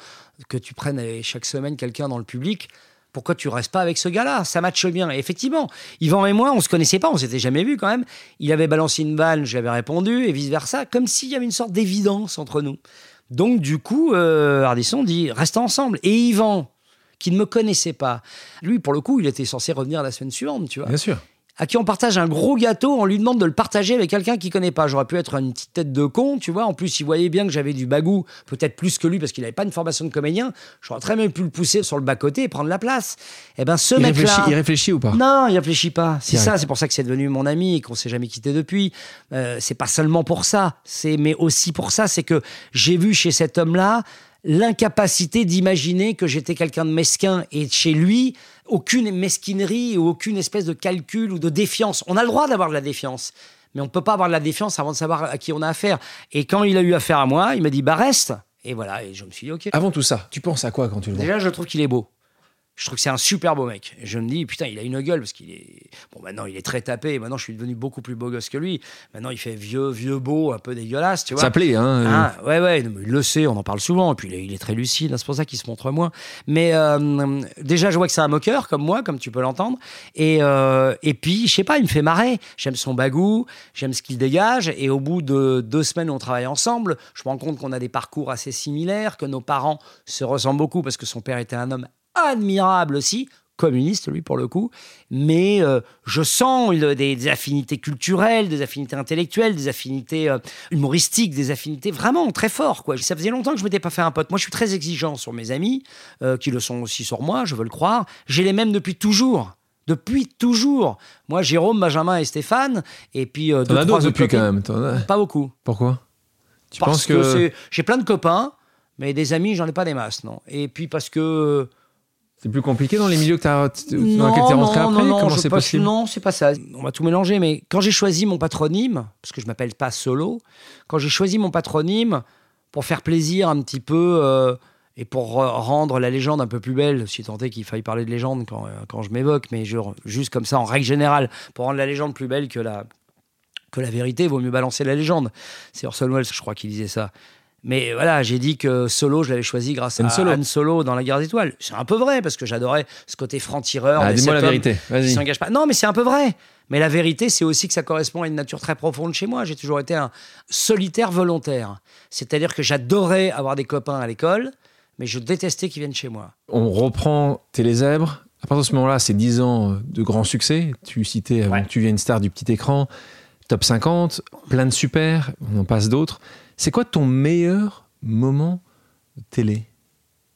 [SPEAKER 1] que tu prennes chaque semaine quelqu'un dans le public. Pourquoi tu restes pas avec ce gars-là? Ça matche bien. Effectivement, Yvan et moi, on se connaissait pas, on s'était jamais vu quand même. Il avait balancé une balle, j'avais répondu, et vice versa, comme s'il y avait une sorte d'évidence entre nous. Donc du coup, euh, Ardisson dit reste ensemble. Et Yvan, qui ne me connaissait pas, lui pour le coup, il était censé revenir la semaine suivante, tu vois
[SPEAKER 2] Bien sûr.
[SPEAKER 1] À qui on partage un gros gâteau, on lui demande de le partager avec quelqu'un qui connaît pas. J'aurais pu être une petite tête de con, tu vois. En plus, il voyait bien que j'avais du bagou, peut-être plus que lui parce qu'il n'avait pas une formation de comédien. J'aurais très bien pu le pousser sur le bas-côté et prendre la place. Eh ben, ce mec-là.
[SPEAKER 2] il réfléchit ou pas?
[SPEAKER 1] Non, il réfléchit pas. C'est ça, c'est pour ça que c'est devenu mon ami et qu'on s'est jamais quitté depuis. Euh, c'est pas seulement pour ça, c'est mais aussi pour ça, c'est que j'ai vu chez cet homme-là l'incapacité d'imaginer que j'étais quelqu'un de mesquin et chez lui aucune mesquinerie ou aucune espèce de calcul ou de défiance. On a le droit d'avoir de la défiance. Mais on ne peut pas avoir de la défiance avant de savoir à qui on a affaire. Et quand il a eu affaire à moi, il m'a dit bah reste. Et voilà, et je me suis dit ok.
[SPEAKER 2] Avant tout ça, tu penses à quoi quand tu le vois?
[SPEAKER 1] Déjà, je trouve qu'il est beau. Je trouve que c'est un super beau mec. Je me dis, putain, il a une gueule parce qu'il est. Bon, maintenant, il est très tapé. Maintenant, je suis devenu beaucoup plus beau gosse que lui. Maintenant, il fait vieux, vieux beau, un peu dégueulasse, tu vois.
[SPEAKER 2] Ça plaît, hein euh,
[SPEAKER 1] Ah, ouais, ouais, il le sait, on en parle souvent. Et puis, il est, il est très lucide, hein, c'est pour ça qu'il se montre moins. Mais euh, déjà, je vois que c'est un moqueur, comme moi, comme tu peux l'entendre. Et, euh, et puis, je sais pas, il me fait marrer. J'aime son bagou, j'aime ce qu'il dégage. Et au bout de deux semaines où on travaille ensemble, je me rends compte qu'on a des parcours assez similaires, que nos parents se ressemblent beaucoup parce que son père était un homme admirable aussi communiste, lui, pour le coup. Mais euh, je sens une- des, des affinités culturelles, des affinités intellectuelles, des affinités euh, humoristiques, des affinités vraiment très fortes. Quoi. Ça faisait longtemps que je m'étais pas fait un pote. Moi, je suis très exigeant sur mes amis, euh, qui le sont aussi sur moi, je veux le croire. J'ai les mêmes depuis toujours. Depuis toujours. Moi, Jérôme, Benjamin et Stéphane. Et puis, euh,
[SPEAKER 2] T'en as d'autres
[SPEAKER 1] autres
[SPEAKER 2] depuis quand même. as-
[SPEAKER 1] Pas beaucoup.
[SPEAKER 2] Pourquoi? Tu
[SPEAKER 1] parce
[SPEAKER 2] penses
[SPEAKER 1] que,
[SPEAKER 2] que,
[SPEAKER 1] j'ai plein de copains, mais des amis, j'en ai pas des masses, non. Et puis parce que
[SPEAKER 2] c'est plus compliqué dans les milieux que dans
[SPEAKER 1] non,
[SPEAKER 2] lesquels t'es rentré
[SPEAKER 1] non,
[SPEAKER 2] après?
[SPEAKER 1] non,
[SPEAKER 2] Comment c'est
[SPEAKER 1] pense-
[SPEAKER 2] possible?
[SPEAKER 1] Non, c'est pas ça. On va tout mélanger, mais quand j'ai choisi mon patronyme, parce que je m'appelle pas Solo, quand j'ai choisi mon patronyme pour faire plaisir un petit peu euh, et pour re- rendre la légende un peu plus belle, si tant est qu'il faille parler de légende quand, euh, quand je m'évoque, mais je- juste comme ça en règle générale, pour rendre la légende plus belle que la, que la vérité, vaut mieux balancer la légende. C'est Orson Welles, je crois, qui disait ça. Mais voilà, j'ai dit que Solo, je l'avais choisi grâce à
[SPEAKER 2] Solo.
[SPEAKER 1] Han Solo dans La Guerre des Étoiles. C'est un peu vrai, parce que j'adorais ce côté franc-tireur.
[SPEAKER 2] Ah, Dis-moi la vérité, vas-y.
[SPEAKER 1] s'engage pas. Non, mais c'est un peu vrai. Mais la vérité, c'est aussi que ça correspond à une nature très profonde chez moi. J'ai toujours été un solitaire volontaire. C'est-à-dire que j'adorais avoir des copains à l'école, mais je détestais qu'ils viennent chez moi.
[SPEAKER 2] On reprend Télézèbre. À partir de ce moment-là, c'est 10 ans de grand succès. Tu citais avant
[SPEAKER 1] Ouais.
[SPEAKER 2] que tu viennes star du petit écran, top 50, plein de super, on en passe d'autres. C'est quoi ton meilleur moment télé?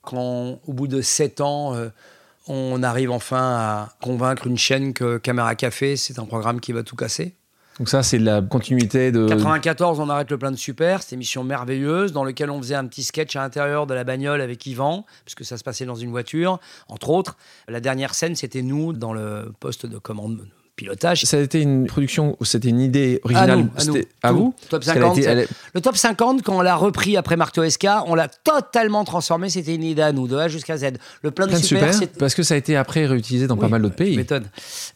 [SPEAKER 1] Quand, au bout de sept ans, euh, on arrive enfin à convaincre une chaîne que Caméra Café, c'est un programme qui va tout casser.
[SPEAKER 2] Donc ça, c'est de la continuité de...
[SPEAKER 1] 94, on arrête le plein de super, cette émission merveilleuse dans laquelle on faisait un petit sketch à l'intérieur de la bagnole avec Yvan, puisque ça se passait dans une voiture, entre autres. La dernière scène, c'était nous dans le poste de commande pilotage.
[SPEAKER 2] Ça a été une production, c'était une idée originale.
[SPEAKER 1] À nous, à nous.
[SPEAKER 2] C'était- à
[SPEAKER 1] Tout.
[SPEAKER 2] vous
[SPEAKER 1] Top
[SPEAKER 2] Parce qu'elle a
[SPEAKER 1] 50,
[SPEAKER 2] été- elle est-
[SPEAKER 1] Le top 50, quand on l'a repris après Marteau SK, on l'a totalement transformé. C'était une idée à nous, de A jusqu'à Z. Le plein de
[SPEAKER 2] plein de
[SPEAKER 1] super,
[SPEAKER 2] parce que ça a été après réutilisé dans pas mal d'autres pays.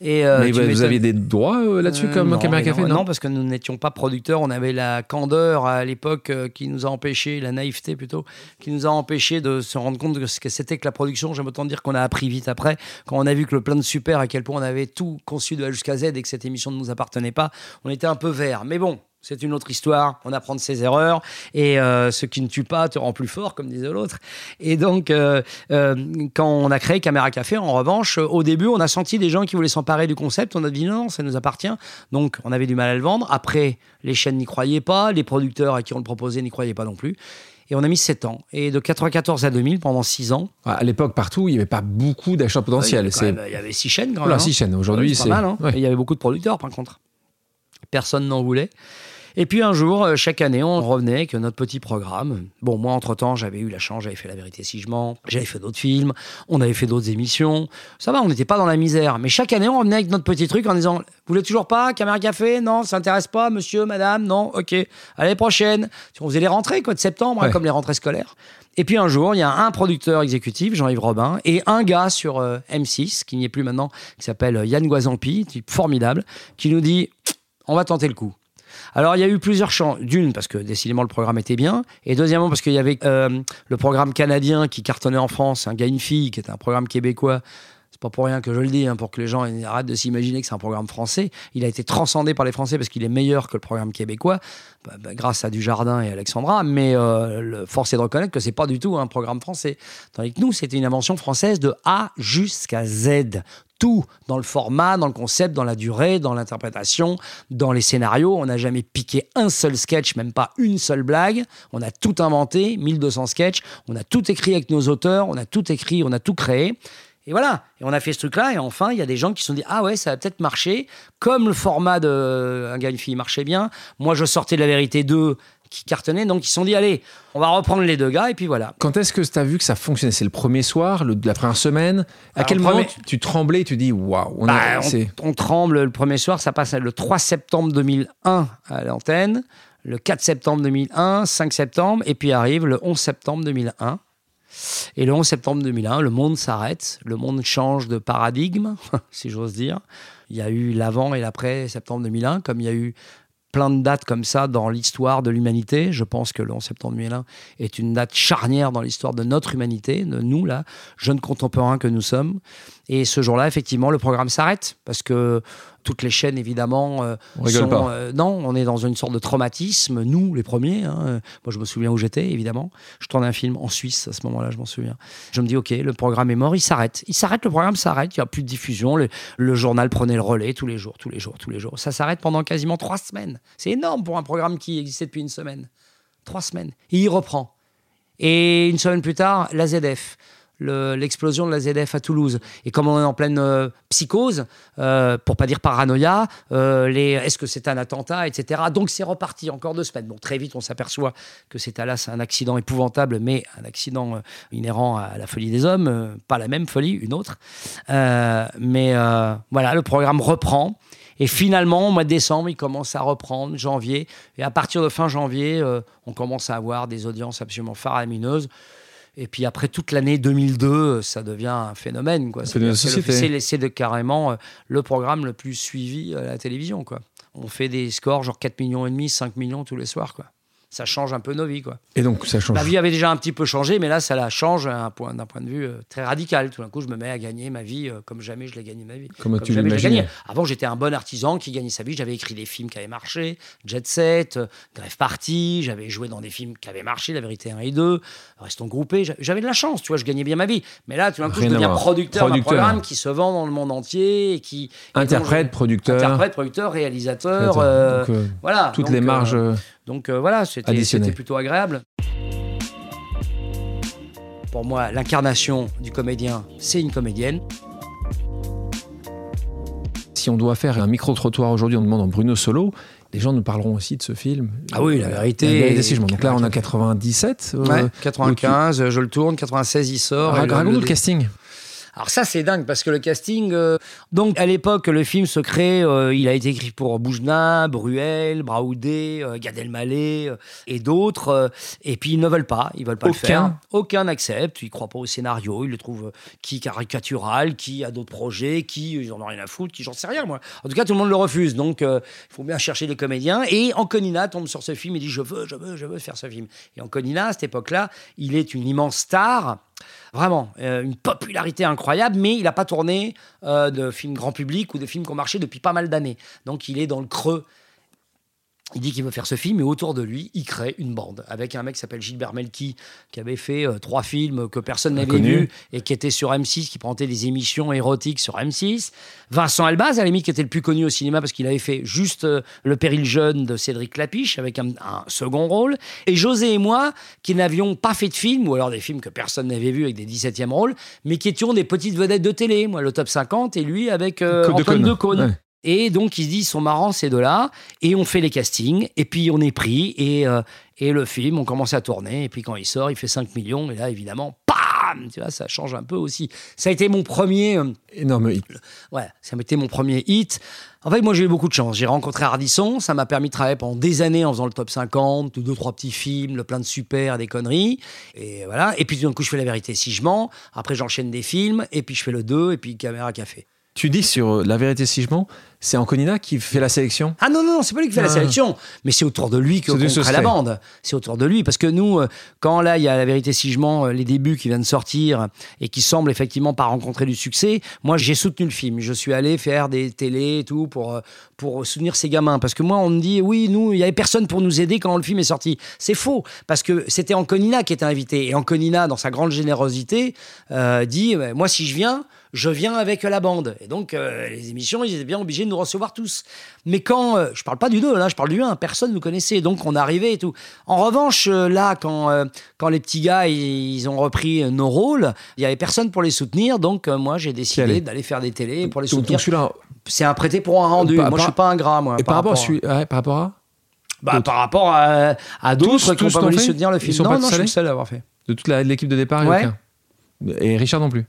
[SPEAKER 1] Et, euh,
[SPEAKER 2] Mais vous, aviez des droits euh, là-dessus
[SPEAKER 1] Euh,
[SPEAKER 2] comme Caméra Café
[SPEAKER 1] non,
[SPEAKER 2] non,
[SPEAKER 1] parce que nous n'étions pas producteurs. On avait la candeur à l'époque euh, qui nous a empêché, la naïveté plutôt, qui nous a empêché de se rendre compte de ce que c'était que la production. J'aime autant dire qu'on a appris vite après, quand on a vu que le plein de super, à quel point on avait tout conçu de jusqu'à Z et que cette émission ne nous appartenait pas, on était un peu vert. Mais bon. C'est une autre histoire, on apprend de ses erreurs et euh, ce qui ne tue pas te rend plus fort, comme disait l'autre. Et donc, euh, euh, quand on a créé Caméra Café, en revanche, au début, on a senti des gens qui voulaient s'emparer du concept. On a dit non, ça nous appartient. Donc, on avait du mal à le vendre. Après, les chaînes n'y croyaient pas, les producteurs à qui on le proposait n'y croyaient pas non plus. Et on a mis 7 ans. Et de 94 à 2000, pendant 6 ans,
[SPEAKER 2] À l'époque, partout, il n'y avait pas beaucoup d'achats
[SPEAKER 1] il y
[SPEAKER 2] potentiels.
[SPEAKER 1] avait même- il y avait 6 chaînes quand même. hein.
[SPEAKER 2] six chaînes. Aujourd'hui, c'est
[SPEAKER 1] pas mal. hein.
[SPEAKER 2] ouais.
[SPEAKER 1] Et il y avait beaucoup de producteurs, par contre. Personne n'en voulait. Et puis un jour, euh, chaque année, on revenait avec notre petit programme. Bon, moi, entre-temps, j'avais eu la chance, j'avais fait La vérité si je mens, j'avais fait d'autres films, on avait fait d'autres émissions. Ça va, on n'était pas dans la misère. Mais chaque année, on revenait avec notre petit truc en disant Vous voulez toujours pas Caméra Café? Non, ça intéresse pas, monsieur, madame Non, ok. Allez, prochaine. On faisait les rentrées, quoi, de septembre, hein, comme les rentrées scolaires. Et puis un jour, il y a un producteur exécutif, Jean-Yves Robin, et un gars sur euh, M6, qui n'y est plus maintenant, qui s'appelle euh, Yann Guazampi, type formidable, qui nous dit On va tenter le coup. Alors, il y a eu plusieurs champs. D'une, parce que décidément, le programme était bien. Et deuxièmement, parce qu'il y avait euh, le programme canadien qui cartonnait en France, Un gars, une fille, qui était un programme québécois. Pas pour rien que je le dis, hein, pour que les gens arrêtent de s'imaginer que c'est un programme français. Il a été transcendé par les Français parce qu'il est meilleur que le programme québécois, bah, bah, grâce à Dujardin et Alexandra. Mais euh, force est de reconnaître que c'est pas du tout un programme français. Tandis que nous, c'était une invention française de A jusqu'à Z tout dans le format, dans le concept, dans la durée, dans l'interprétation, dans les scénarios. On n'a jamais piqué un seul sketch, même pas une seule blague. On a tout inventé, 1200 sketchs. On a tout écrit avec nos auteurs, on a tout écrit, on a tout créé. Et voilà, et on a fait ce truc-là, et enfin, il y a des gens qui se sont dit Ah ouais, ça va peut-être marcher. Comme le format de Un gars, une fille marchait bien, moi je sortais de la vérité 2 qui cartonnait, donc ils se sont dit Allez, on va reprendre les deux gars, et puis voilà.
[SPEAKER 2] Quand est-ce que tu as vu que ça fonctionnait? C'est le premier soir, le- la première semaine? À
[SPEAKER 1] Alors,
[SPEAKER 2] quel moment
[SPEAKER 1] premier-
[SPEAKER 2] tu, tu tremblais et tu dis waouh on,
[SPEAKER 1] Bah,
[SPEAKER 2] a-
[SPEAKER 1] on- on, tremble le premier soir, ça passe le 3 septembre 2001 à l'antenne, le 4 septembre 2001, 5 septembre, et puis arrive le 11 septembre 2001. Et le 11 septembre 2001, le monde s'arrête, le monde change de paradigme, si j'ose dire. Il y a eu l'avant et l'après septembre 2001, comme il y a eu plein de dates comme ça dans l'histoire de l'humanité. Je pense que le 11 septembre 2001 est une date charnière dans l'histoire de notre humanité, de nous, là, jeunes contemporains que nous sommes. Et ce jour-là, effectivement, le programme s'arrête parce que toutes les chaînes, évidemment, euh,
[SPEAKER 2] On
[SPEAKER 1] sont,
[SPEAKER 2] pas.
[SPEAKER 1] euh, non, on est dans une sorte de traumatisme, nous, les premiers. hein. Euh, Moi, je me souviens où j'étais, évidemment. Je tournais un film en Suisse à ce moment-là, je m'en souviens. Je me dis, OK, le programme est mort, il s'arrête. Il s'arrête, le programme s'arrête, il n'y a plus de diffusion. Le, le journal prenait le relais tous les jours, tous les jours, tous les jours. Ça s'arrête pendant quasiment trois semaines. C'est énorme pour un programme qui existait depuis une semaine. Trois semaines. Et il reprend. Et une semaine plus tard, la ZF. Le- L'explosion de la ZF à Toulouse. Et comme on est en pleine euh, psychose, euh, pour pas dire paranoïa, euh, est-ce que c'est un attentat, etc. Donc c'est reparti encore deux semaines. Bon, très vite, on s'aperçoit que c'est un accident épouvantable, mais un accident euh, inhérent à la folie des hommes, euh, pas la même folie, une autre. Mais voilà, le programme reprend. Et finalement, au mois de décembre, il commence à reprendre, janvier. Et à partir de fin janvier, on commence à avoir des audiences absolument faramineuses. Et puis après toute l'année 2002, euh, ça devient un phénomène. Quoi. C'est carrément euh, le programme le plus suivi à la télévision. Quoi. On fait des scores genre 4 millions et demi, 5 millions tous les soirs. Quoi. Ça change un peu nos vies. Quoi.
[SPEAKER 2] Et donc, ça change.
[SPEAKER 1] Ma vie avait déjà un petit peu changé, mais là, ça la change à un point- d'un point de vue euh, très radical. Tout d'un coup, je me mets à gagner ma vie euh, comme jamais je l'ai gagné ma vie.
[SPEAKER 2] Comme tu
[SPEAKER 1] jamais je l'ai
[SPEAKER 2] l'imaginais.
[SPEAKER 1] gagné. Avant, j'étais un bon artisan qui gagnait sa vie. J'avais écrit des films qui avaient marché, Jet Set, euh, Grève Party. J'avais joué dans des films qui avaient marché, La Vérité 1 et 2, Restons groupés. J'a- J'avais de la chance, tu vois, je gagnais bien ma vie. Mais là, tout d'un coup,
[SPEAKER 2] Rien
[SPEAKER 1] je deviens producteur d'un programme qui se vend dans le monde entier et qui. et
[SPEAKER 2] Interprète,
[SPEAKER 1] je-
[SPEAKER 2] producteur.
[SPEAKER 1] Interprète, producteur, réalisateur. Euh,
[SPEAKER 2] donc,
[SPEAKER 1] voilà.
[SPEAKER 2] toutes
[SPEAKER 1] Donc,
[SPEAKER 2] les marges. Euh,
[SPEAKER 1] donc euh, voilà, c'était plutôt agréable. Pour moi, l'incarnation du comédien, c'est une comédienne.
[SPEAKER 2] Si on doit faire un micro-trottoir aujourd'hui en demandant Bruno Solo, les gens nous parleront aussi de ce film.
[SPEAKER 1] Ah oui, la vérité.
[SPEAKER 2] La vérité. Donc là, on a 97. euh,
[SPEAKER 1] Ouais, 95, je le tourne, 96 il sort.
[SPEAKER 2] Raconte-nous
[SPEAKER 1] le-
[SPEAKER 2] le casting.
[SPEAKER 1] Alors ça c'est dingue parce que le casting, euh, donc à l'époque le film se crée, euh, il a été écrit pour Boujna, Bruel, Braoudé, euh, Gad Elmaleh euh, et d'autres, et puis ils ne veulent pas, ils veulent pas
[SPEAKER 2] Aucun.
[SPEAKER 1] le faire. Aucun n'accepte, ils croient pas au scénario, ils le trouvent qui caricatural, qui a d'autres projets, qui ils en ont rien à foutre, qui j'en sais rien moi. En tout cas tout le monde le refuse, donc il faut bien chercher des comédiens. Et Anconina tombe sur ce film et dit je veux, je veux, je veux faire ce film. Et Anconina à cette époque-là, il est une immense star. Vraiment, euh, une popularité incroyable, mais il n'a pas tourné euh, de films grand public ou de films qui ont marché depuis pas mal d'années. Donc il est dans le creux. Il dit qu'il veut faire ce film, et autour de lui, il crée une bande avec un mec qui s'appelle Gilbert Melki, qui avait fait euh, trois films que personne n'avait vus et qui était sur M6, qui présentait des émissions érotiques sur M6. Vincent Elbaz, à la limite, qui était le plus connu au cinéma parce qu'il avait fait juste euh, Le péril jeune de Cédric Lapiche avec un, un second rôle. Et José et moi, qui n'avions pas fait de film, ou alors des films que personne n'avait vus avec des 17e rôles, mais qui étions des petites vedettes de télé. Moi, le top 50, et lui avec euh, Antoine. Decaune. Et donc, ils se disent, ils sont marrants ces deux-là. Et on fait les castings. Et puis, on est pris. Et, euh, et le film, on commence à tourner. Et puis, quand il sort, il fait 5 millions. Et là, évidemment, PAM Tu vois, ça change un peu aussi. Ça a été mon premier. euh,
[SPEAKER 2] Énorme hit.
[SPEAKER 1] Ouais, ça m'a été mon premier hit. En fait, moi, j'ai eu beaucoup de chance. J'ai rencontré Ardisson, ça m'a permis de travailler pendant des années en faisant le top 50, deux, trois petits films, le plein de super, des conneries. Et voilà. Et puis, d'un coup, je fais La vérité si je mens. Après, j'enchaîne des films. Et puis, je fais le 2. Et puis, Caméra Café.
[SPEAKER 2] Tu dis sur euh, La vérité si je mens, c'est Anconina qui fait la sélection?
[SPEAKER 1] Ah non, non, non, c'est pas lui qui fait la
[SPEAKER 2] Ah.
[SPEAKER 1] sélection, mais c'est autour de lui que crée la bande. C'est autour de lui, parce que nous, euh, quand là, il y a La vérité si je mens, euh, les débuts qui viennent de sortir et qui semblent effectivement pas rencontrer du succès, moi, j'ai soutenu le film. Je suis allé faire des télés et tout pour, euh, pour soutenir ces gamins. Parce que moi, on me dit, oui, nous, il y avait personne pour nous aider quand le film est sorti. C'est faux, parce que c'était Anconina qui était invité. Et Anconina, dans sa grande générosité, euh, dit, moi, si je viens, je viens avec la bande. Et donc, euh, les émissions, ils étaient bien obligés de nous recevoir tous. Mais quand, euh, je parle pas du 2, là, je parle du 1, personne ne nous connaissait, donc on arrivait et tout. En revanche, euh, là, quand, euh, quand les petits gars, ils, ils ont repris euh, nos rôles, il y avait personne pour les soutenir, donc euh, moi, j'ai décidé d'aller faire des télés pour les soutenir.
[SPEAKER 2] donc celui-là,
[SPEAKER 1] C'est un prêté pour un rendu.
[SPEAKER 2] Par-
[SPEAKER 1] moi, je suis pas un gras, moi.
[SPEAKER 2] et par rapport, à celui, ouais, par rapport à
[SPEAKER 1] bah, par rapport à, à d'autres qui ont
[SPEAKER 2] tous
[SPEAKER 1] pas voulu soutenir le
[SPEAKER 2] Ils
[SPEAKER 1] film.
[SPEAKER 2] sont
[SPEAKER 1] Non,
[SPEAKER 2] pas
[SPEAKER 1] non, je suis le seul à avoir fait.
[SPEAKER 2] de toute l'équipe de départ,
[SPEAKER 1] Ouais.
[SPEAKER 2] aucun. Et Richard non plus.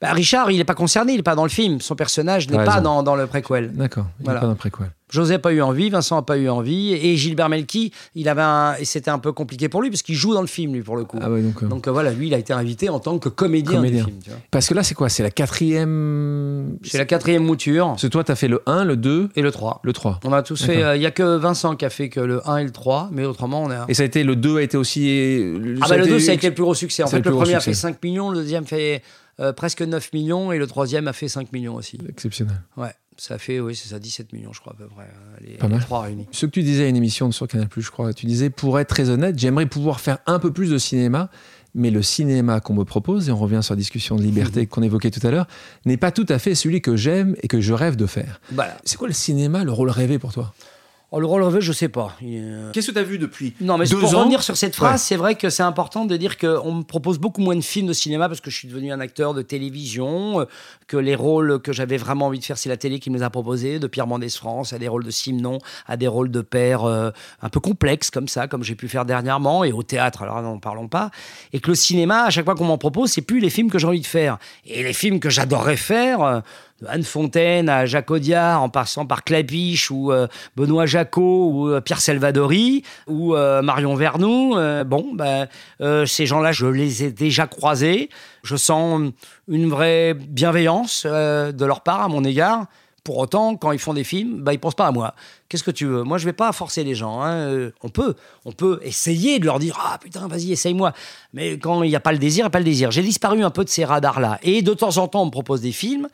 [SPEAKER 1] Bah, Richard, il n'est pas concerné, il n'est pas dans le film. Son personnage n'est
[SPEAKER 2] T'as
[SPEAKER 1] pas dans, dans le préquel.
[SPEAKER 2] D'accord. Il
[SPEAKER 1] Voilà.
[SPEAKER 2] n'est pas d'un préquel.
[SPEAKER 1] José n'a pas eu envie, Vincent n'a pas eu envie, et Gilbert Melki, il avait un, et c'était un peu compliqué pour lui parce qu'il joue dans le film lui pour le coup.
[SPEAKER 2] Ah ouais, donc. euh,
[SPEAKER 1] Donc euh, voilà, lui il a été invité en tant que comédien,
[SPEAKER 2] Comédien.
[SPEAKER 1] du film. tu vois.
[SPEAKER 2] Parce que là, c'est quoi? C'est la quatrième.
[SPEAKER 1] C'est la quatrième mouture
[SPEAKER 2] Parce que toi, tu as fait le 1, le 2,
[SPEAKER 1] et le 3.
[SPEAKER 2] le 3.
[SPEAKER 1] On a tous fait,
[SPEAKER 2] D'accord.
[SPEAKER 1] euh, il y a que Vincent qui a fait que le 1 et le 3, mais autrement on est.
[SPEAKER 2] Et ça a été, le 2 a été aussi.
[SPEAKER 1] Ah bah le 2 ça a été le plus gros succès. En
[SPEAKER 2] ça a
[SPEAKER 1] fait le
[SPEAKER 2] le
[SPEAKER 1] premier a fait
[SPEAKER 2] succès.
[SPEAKER 1] 5 millions, le deuxième fait euh, presque 9 millions et le troisième a fait 5 millions aussi.
[SPEAKER 2] exceptionnel.
[SPEAKER 1] Ouais, ça fait, oui c'est ça, 17 millions je crois à peu près, euh, les,
[SPEAKER 2] Pas
[SPEAKER 1] les
[SPEAKER 2] mal.
[SPEAKER 1] trois réunis.
[SPEAKER 2] Ce que tu disais à une émission sur Canal, je crois, tu disais, pour être très honnête, j'aimerais pouvoir faire un peu plus de cinéma, mais le cinéma qu'on me propose, et on revient sur la discussion de liberté qu'on évoquait tout à l'heure, n'est pas tout à fait celui que j'aime et que je rêve de faire.
[SPEAKER 1] Voilà.
[SPEAKER 2] C'est quoi le cinéma, le rôle rêvé pour toi?
[SPEAKER 1] Oh, le rôle relevé, je sais pas. Euh,
[SPEAKER 2] Qu'est-ce que tu as vu depuis
[SPEAKER 1] Non, mais
[SPEAKER 2] Deux
[SPEAKER 1] pour
[SPEAKER 2] ans
[SPEAKER 1] revenir sur cette phrase,
[SPEAKER 2] Ouais.
[SPEAKER 1] c'est vrai que c'est important de dire qu'on me propose beaucoup moins de films de cinéma parce que je suis devenu un acteur de télévision, euh, que les rôles que j'avais vraiment envie de faire, c'est la télé qui me les a proposés, de Pierre Mendès France à des rôles de Simon, à des rôles de père euh, un peu complexes comme ça, comme j'ai pu faire dernièrement, et au théâtre, alors n'en parlons pas. Et que le cinéma, à chaque fois qu'on m'en propose, c'est plus les films que j'ai envie de faire. Et les films que j'adorerais faire, euh, de Anne Fontaine à Jacques Audiard, en passant par Clapiche ou euh, Benoît Jacot ou euh, Pierre Salvadori ou euh, Marion Vernou. bon, ben, ces gens-là, je les ai déjà croisés. Je sens une vraie bienveillance de leur part à mon égard. Pour autant, quand ils font des films, bah, ils pensent pas à moi. Qu'est-ce que tu veux? Moi, je vais pas forcer les gens. hein. On peut, on peut essayer de leur dire ah putain, vas-y, essaye-moi. Mais quand il n'y a pas le désir, il n'y a pas le désir. J'ai disparu un peu de ces radars-là. Et de temps en temps, on me propose des films.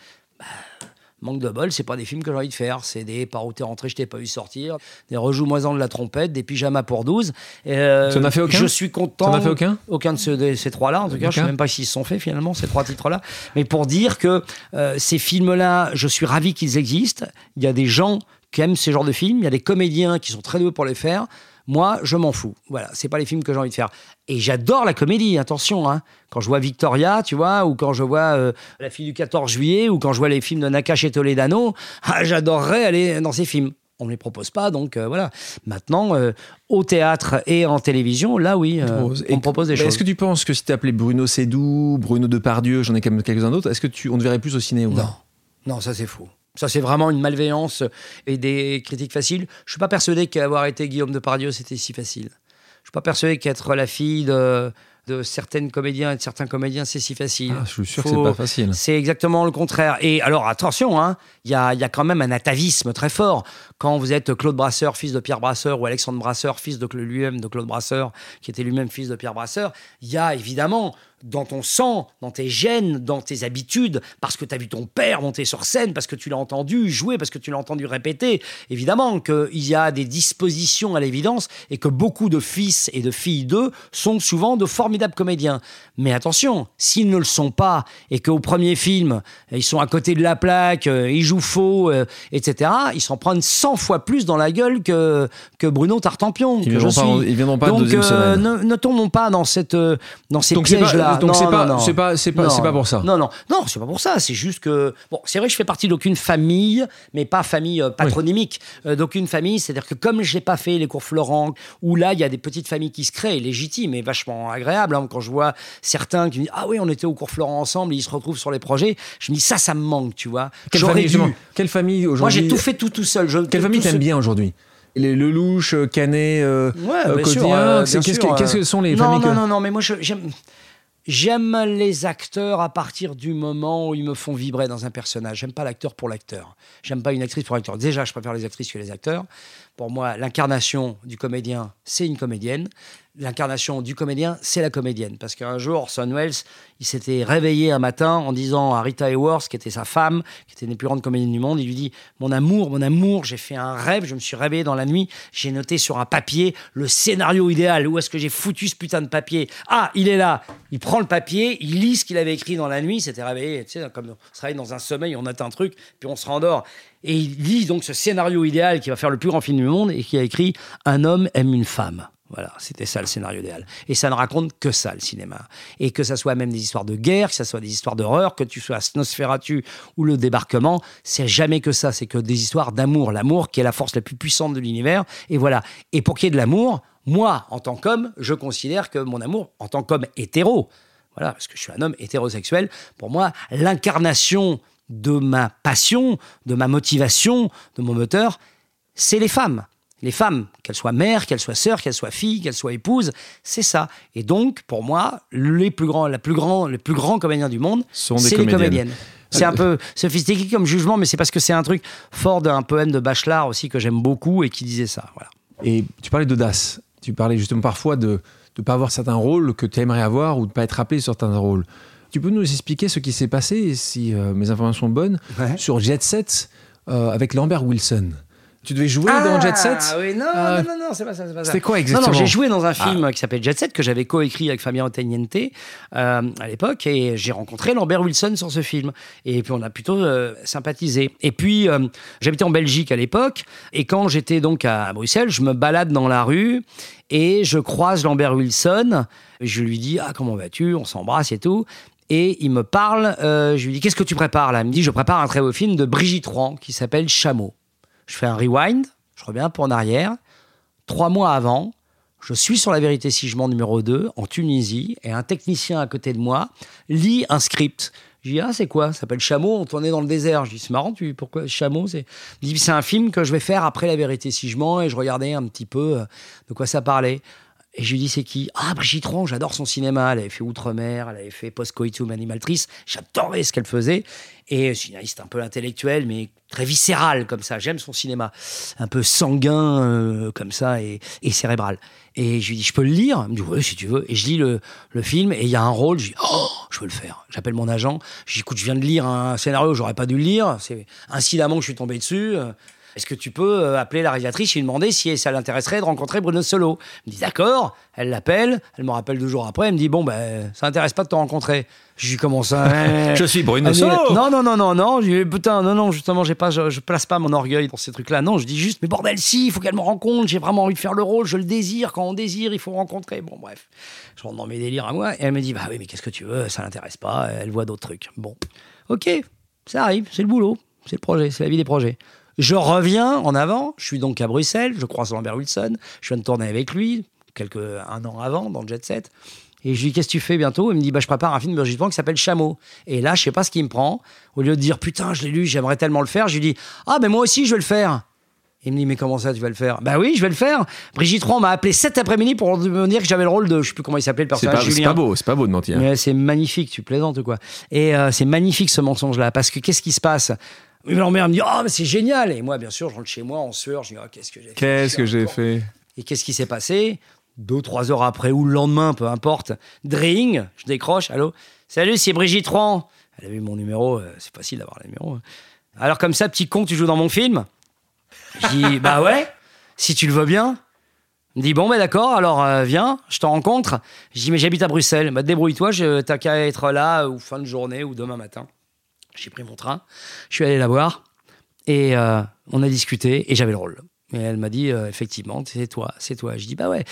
[SPEAKER 1] Manque de bol, c'est pas des films que j'ai envie de faire. C'est des par où t'es rentré, je t'ai pas vu sortir, des rejoue-moisons de la trompette, des pyjamas pour 12. Euh,
[SPEAKER 2] Tu en as fait aucun
[SPEAKER 1] Je suis content.
[SPEAKER 2] T'en as fait aucun
[SPEAKER 1] Aucun de, ces trois-là, en tout cas. Je sais
[SPEAKER 2] Aucun
[SPEAKER 1] même pas s'ils se sont faits finalement, ces trois titres-là. Mais pour dire que euh, ces films-là, je suis ravi qu'ils existent. Il y a des gens qui aiment ce genre de films. Il y a des comédiens qui sont très doués pour les faire. Moi, je m'en fous. Voilà, c'est pas les films que j'ai envie de faire. Et j'adore la comédie, attention. Hein. Quand je vois Victoria, tu vois, ou quand je vois euh, La fille du 14 juillet, ou quand je vois les films de Nakache et Toledano, ah, j'adorerais aller dans ces films. On ne me les propose pas, donc euh, voilà. Maintenant, euh, au théâtre et en télévision, là oui, on me propose des choses.
[SPEAKER 2] Est-ce que tu penses que si tu appelais Bruno Sédou, Bruno Depardieu, j'en ai quand même quelques-uns d'autres, est-ce que tu, on te verrait plus au ciné ou
[SPEAKER 1] Non, non, ça c'est faux. Ça c'est vraiment une malveillance et des critiques faciles. Je suis pas persuadé qu'avoir été Guillaume Depardieu c'était si facile. Je suis pas persuadé qu'être la fille de, de certaines comédiens et de certains comédiens c'est si facile.
[SPEAKER 2] Ah, je suis sûr
[SPEAKER 1] Faut-
[SPEAKER 2] que c'est pas facile.
[SPEAKER 1] C'est exactement le contraire. Et alors, attention, hein, il y, a, y a quand même un atavisme très fort. Quand vous êtes Claude Brasseur, fils de Pierre Brasseur, ou Alexandre Brasseur, fils de lui-même de Claude Brasseur, qui était lui-même fils de Pierre Brasseur, il y a évidemment dans ton sang, dans tes gènes, dans tes habitudes, parce que tu as vu ton père monter sur scène, parce que tu l'as entendu jouer, parce que tu l'as entendu répéter, évidemment qu'il y a des dispositions à l'évidence et que beaucoup de fils et de filles d'eux sont souvent de formidables comédiens. Mais attention, s'ils ne le sont pas et qu'au premier film, ils sont à côté de la plaque, euh, ils jouent faux, euh, etc., ils s'en prennent 100 fois plus dans la gueule que, que Bruno Tartampion,
[SPEAKER 2] Ils
[SPEAKER 1] je
[SPEAKER 2] viendront pas en- deuxième
[SPEAKER 1] euh,
[SPEAKER 2] semaine.
[SPEAKER 1] ne, ne tombons pas dans, cette, euh, dans ces
[SPEAKER 2] c'est pas- donc c'est pas, c'est pas, c'est pas, c'est pas pour ça.
[SPEAKER 1] Non, non, non, c'est pas pour ça. C'est juste que bon, c'est vrai que je fais partie d'aucune famille, mais pas famille euh, patronymique, euh, d'aucune famille. C'est-à-dire que comme j'ai pas fait les cours Florent, où là il y a des petites familles qui se créent, légitimes et vachement agréables. hein. quand je vois certains qui me disent ah oui, on était au cours Florent ensemble, et ils se retrouvent sur les projets, je me dis ça, ça me manque, tu vois.
[SPEAKER 2] Quelle famille,
[SPEAKER 1] dû.
[SPEAKER 2] Quelle famille aujourd'hui
[SPEAKER 1] Moi, j'ai tout fait tout tout seul. Je-
[SPEAKER 2] Quelle famille t'aimes
[SPEAKER 1] seul.
[SPEAKER 2] bien aujourd'hui? Les Lelouch, euh, Canet, euh,
[SPEAKER 1] Ouais,
[SPEAKER 2] euh, Codien,
[SPEAKER 1] euh,
[SPEAKER 2] qu'est-ce que, sont les
[SPEAKER 1] non,
[SPEAKER 2] familles
[SPEAKER 1] non,
[SPEAKER 2] que-
[SPEAKER 1] non, non, mais moi, j'aime. J'aime les acteurs à partir du moment où ils me font vibrer dans un personnage. J'aime pas l'acteur pour l'acteur. J'aime pas une actrice pour l'acteur. Déjà, je préfère les actrices que les acteurs. Pour moi, l'incarnation du comédien, c'est une comédienne. L'incarnation du comédien, c'est la comédienne. Parce qu'un jour, Orson Welles, il s'était réveillé un matin en disant à Rita Hayworth, qui était sa femme, qui était une des plus grandes comédiennes du monde, il lui dit Mon amour, mon amour, j'ai fait un rêve, je me suis réveillé dans la nuit, j'ai noté sur un papier le scénario idéal. Où est-ce que j'ai foutu ce putain de papier? Ah, il est là Il prend le papier, il lit ce qu'il avait écrit dans la nuit, il s'était réveillé, tu comme on se réveille dans un sommeil, on note un truc, puis on se rendort. Et il lit donc ce scénario idéal qui va faire le plus grand film du monde et qui a écrit Un homme aime une femme. Voilà, c'était ça le scénario idéal. Et ça ne raconte que ça, le cinéma. Et que ça soit même des histoires de guerre, que ça soit des histoires d'horreur, que tu sois à Snosferatu ou le débarquement, c'est jamais que ça. C'est que des histoires d'amour. L'amour qui est la force la plus puissante de l'univers. Et voilà. Et pour qu'il y ait de l'amour, moi, en tant qu'homme, je considère que mon amour, en tant qu'homme hétéro, voilà, parce que je suis un homme hétérosexuel, pour moi, l'incarnation de ma passion, de ma motivation, de mon moteur, c'est les femmes. Les femmes, qu'elles soient mères, qu'elles soient sœurs, qu'elles soient filles, qu'elles soient épouses, c'est ça. Et donc, pour moi, les plus grands, la plus grand, les plus grands comédiens du monde,
[SPEAKER 2] Sont des
[SPEAKER 1] c'est les
[SPEAKER 2] comédiennes.
[SPEAKER 1] comédiennes. C'est un peu sophistiqué comme jugement, mais c'est parce que c'est un truc fort d'un poème de Bachelard aussi que j'aime beaucoup et qui disait ça. Voilà.
[SPEAKER 2] Et tu parlais d'audace. Tu parlais justement parfois de ne pas avoir certains rôles que tu aimerais avoir ou de ne pas être appelé sur certains rôles. Tu peux nous expliquer ce qui s'est passé, si euh, mes informations sont bonnes,
[SPEAKER 1] Ouais.
[SPEAKER 2] sur Jet Set euh, avec Lambert Wilson? Tu devais jouer dans Jet Set?
[SPEAKER 1] Ah oui, non,
[SPEAKER 2] Ah.
[SPEAKER 1] non, non, non, c'est pas ça, c'est pas ça.
[SPEAKER 2] C'était quoi exactement
[SPEAKER 1] non, j'ai joué dans un film qui s'appelle Jet Set que j'avais coécrit avec Fabien Otteniente euh, à l'époque et j'ai rencontré Lambert Wilson sur ce film et puis on a plutôt euh, sympathisé. Et puis euh, j'habitais en Belgique à l'époque et quand j'étais donc à Bruxelles, je me balade dans la rue et je croise Lambert Wilson. Je lui dis ah comment vas-tu? On s'embrasse et tout. Et il me parle, euh, je lui dis qu'est-ce que tu prépares là? Il me dit je prépare un très beau film de Brigitte Rouen qui s'appelle Chameau. Je fais un rewind, je reviens peu en arrière. Trois mois avant, je suis sur La Vérité si je mens numéro 2 en Tunisie et un technicien à côté de moi lit un script. Je dis, ah, c'est quoi? Ça s'appelle Chameau, on tournait dans le désert. Je dis, c'est marrant, tu, pourquoi Chameau c'est... C'est un film que je vais faire après La Vérité si je mens et je regardais un petit peu euh, de quoi ça parlait. Et je lui dis, c'est qui? Ah, Brigitte Ron, j'adore son cinéma. Elle avait fait Outre-mer, elle avait fait Post-Coitum Animaltrice. J'adorais ce qu'elle faisait. Et scénariste un peu intellectuel, mais très viscéral comme ça. J'aime son cinéma. Un peu sanguin euh, comme ça et, et cérébral. Et je lui dis, je peux le lire? Il me dit, oui, si tu veux. Et je lis le, le film et il y a un rôle. Je dis, oh, je veux le faire. J'appelle mon agent. Je dis, écoute, je viens de lire un scénario, j'aurais pas dû le lire. C'est incidemment que je suis tombé dessus. Est-ce que tu peux euh, appeler la réalisatrice et lui demander si ça l'intéresserait de rencontrer Bruno Solo? Elle me dit d'accord, elle l'appelle, elle me rappelle deux jours après, elle me dit bon ben ça n'intéresse pas de te rencontrer. Je lui dis comment ça hein
[SPEAKER 2] Je suis Bruno
[SPEAKER 1] dit,
[SPEAKER 2] Solo
[SPEAKER 1] Non non non non non, je lui dis putain non non justement j'ai pas je, je place pas mon orgueil dans ces trucs là. Non, je dis juste mais bordel si, il faut qu'elle me rencontre, j'ai vraiment envie de faire le rôle, je le désire, quand on désire, il faut rencontrer. Bon bref. Je rentre dans mes délires à moi et elle me dit bah oui mais qu'est-ce que tu veux, ça l'intéresse pas, elle voit d'autres trucs. Bon. OK, ça arrive, c'est le boulot, c'est le projet, c'est la vie des projets. Je reviens en avant, je suis donc à Bruxelles, je croise Lambert Wilson, je viens de tourner avec lui, quelques, un an avant, dans le Jet Set. Et je lui dis, qu'est-ce que tu fais bientôt? Il me dit, bah, je prépare un film de Rouen qui s'appelle Chameau. Et là, je sais pas ce qui me prend. Au lieu de dire, putain, je l'ai lu, j'aimerais tellement le faire, je lui dis, ah, mais moi aussi, je vais le faire. Il me dit, mais comment ça, tu vas le faire? Bah oui, je vais le faire. Brigitte Rouen m'a appelé cet après-midi pour me dire que j'avais le rôle de, je sais plus comment il s'appelait, le personnage,
[SPEAKER 2] c'est pas beau, c'est pas beau de mentir.
[SPEAKER 1] Mais c'est magnifique, tu plaisantes ou quoi? Et euh, c'est magnifique ce mensonge-là, parce que qu'est-ce qui se passe? Oui, ma mère me dit Oh, mais c'est génial Et moi, bien sûr, je rentre chez moi en sueur, je dis Oh, qu'est-ce que j'ai fait?
[SPEAKER 2] Qu'est-ce que j'ai fait?
[SPEAKER 1] Et qu'est-ce qui s'est passé? Deux, trois heures après, ou le lendemain, peu importe. Dring, je décroche, allô? Salut, c'est Brigitte Rouen. Elle a vu mon numéro, euh, c'est facile d'avoir le numéro. Alors, comme ça, petit con, tu joues dans mon film? Je dis Bah ouais, si tu le veux bien. Il me dit bon ben d'accord alors euh, viens je te rencontre je dis mais j'habite à Bruxelles bah débrouille-toi t'as qu'à être là ou fin de journée ou demain matin j'ai pris mon train je suis allé la voir et euh, on a discuté et j'avais le rôle et elle m'a dit euh, effectivement c'est toi c'est toi je dis bah ouais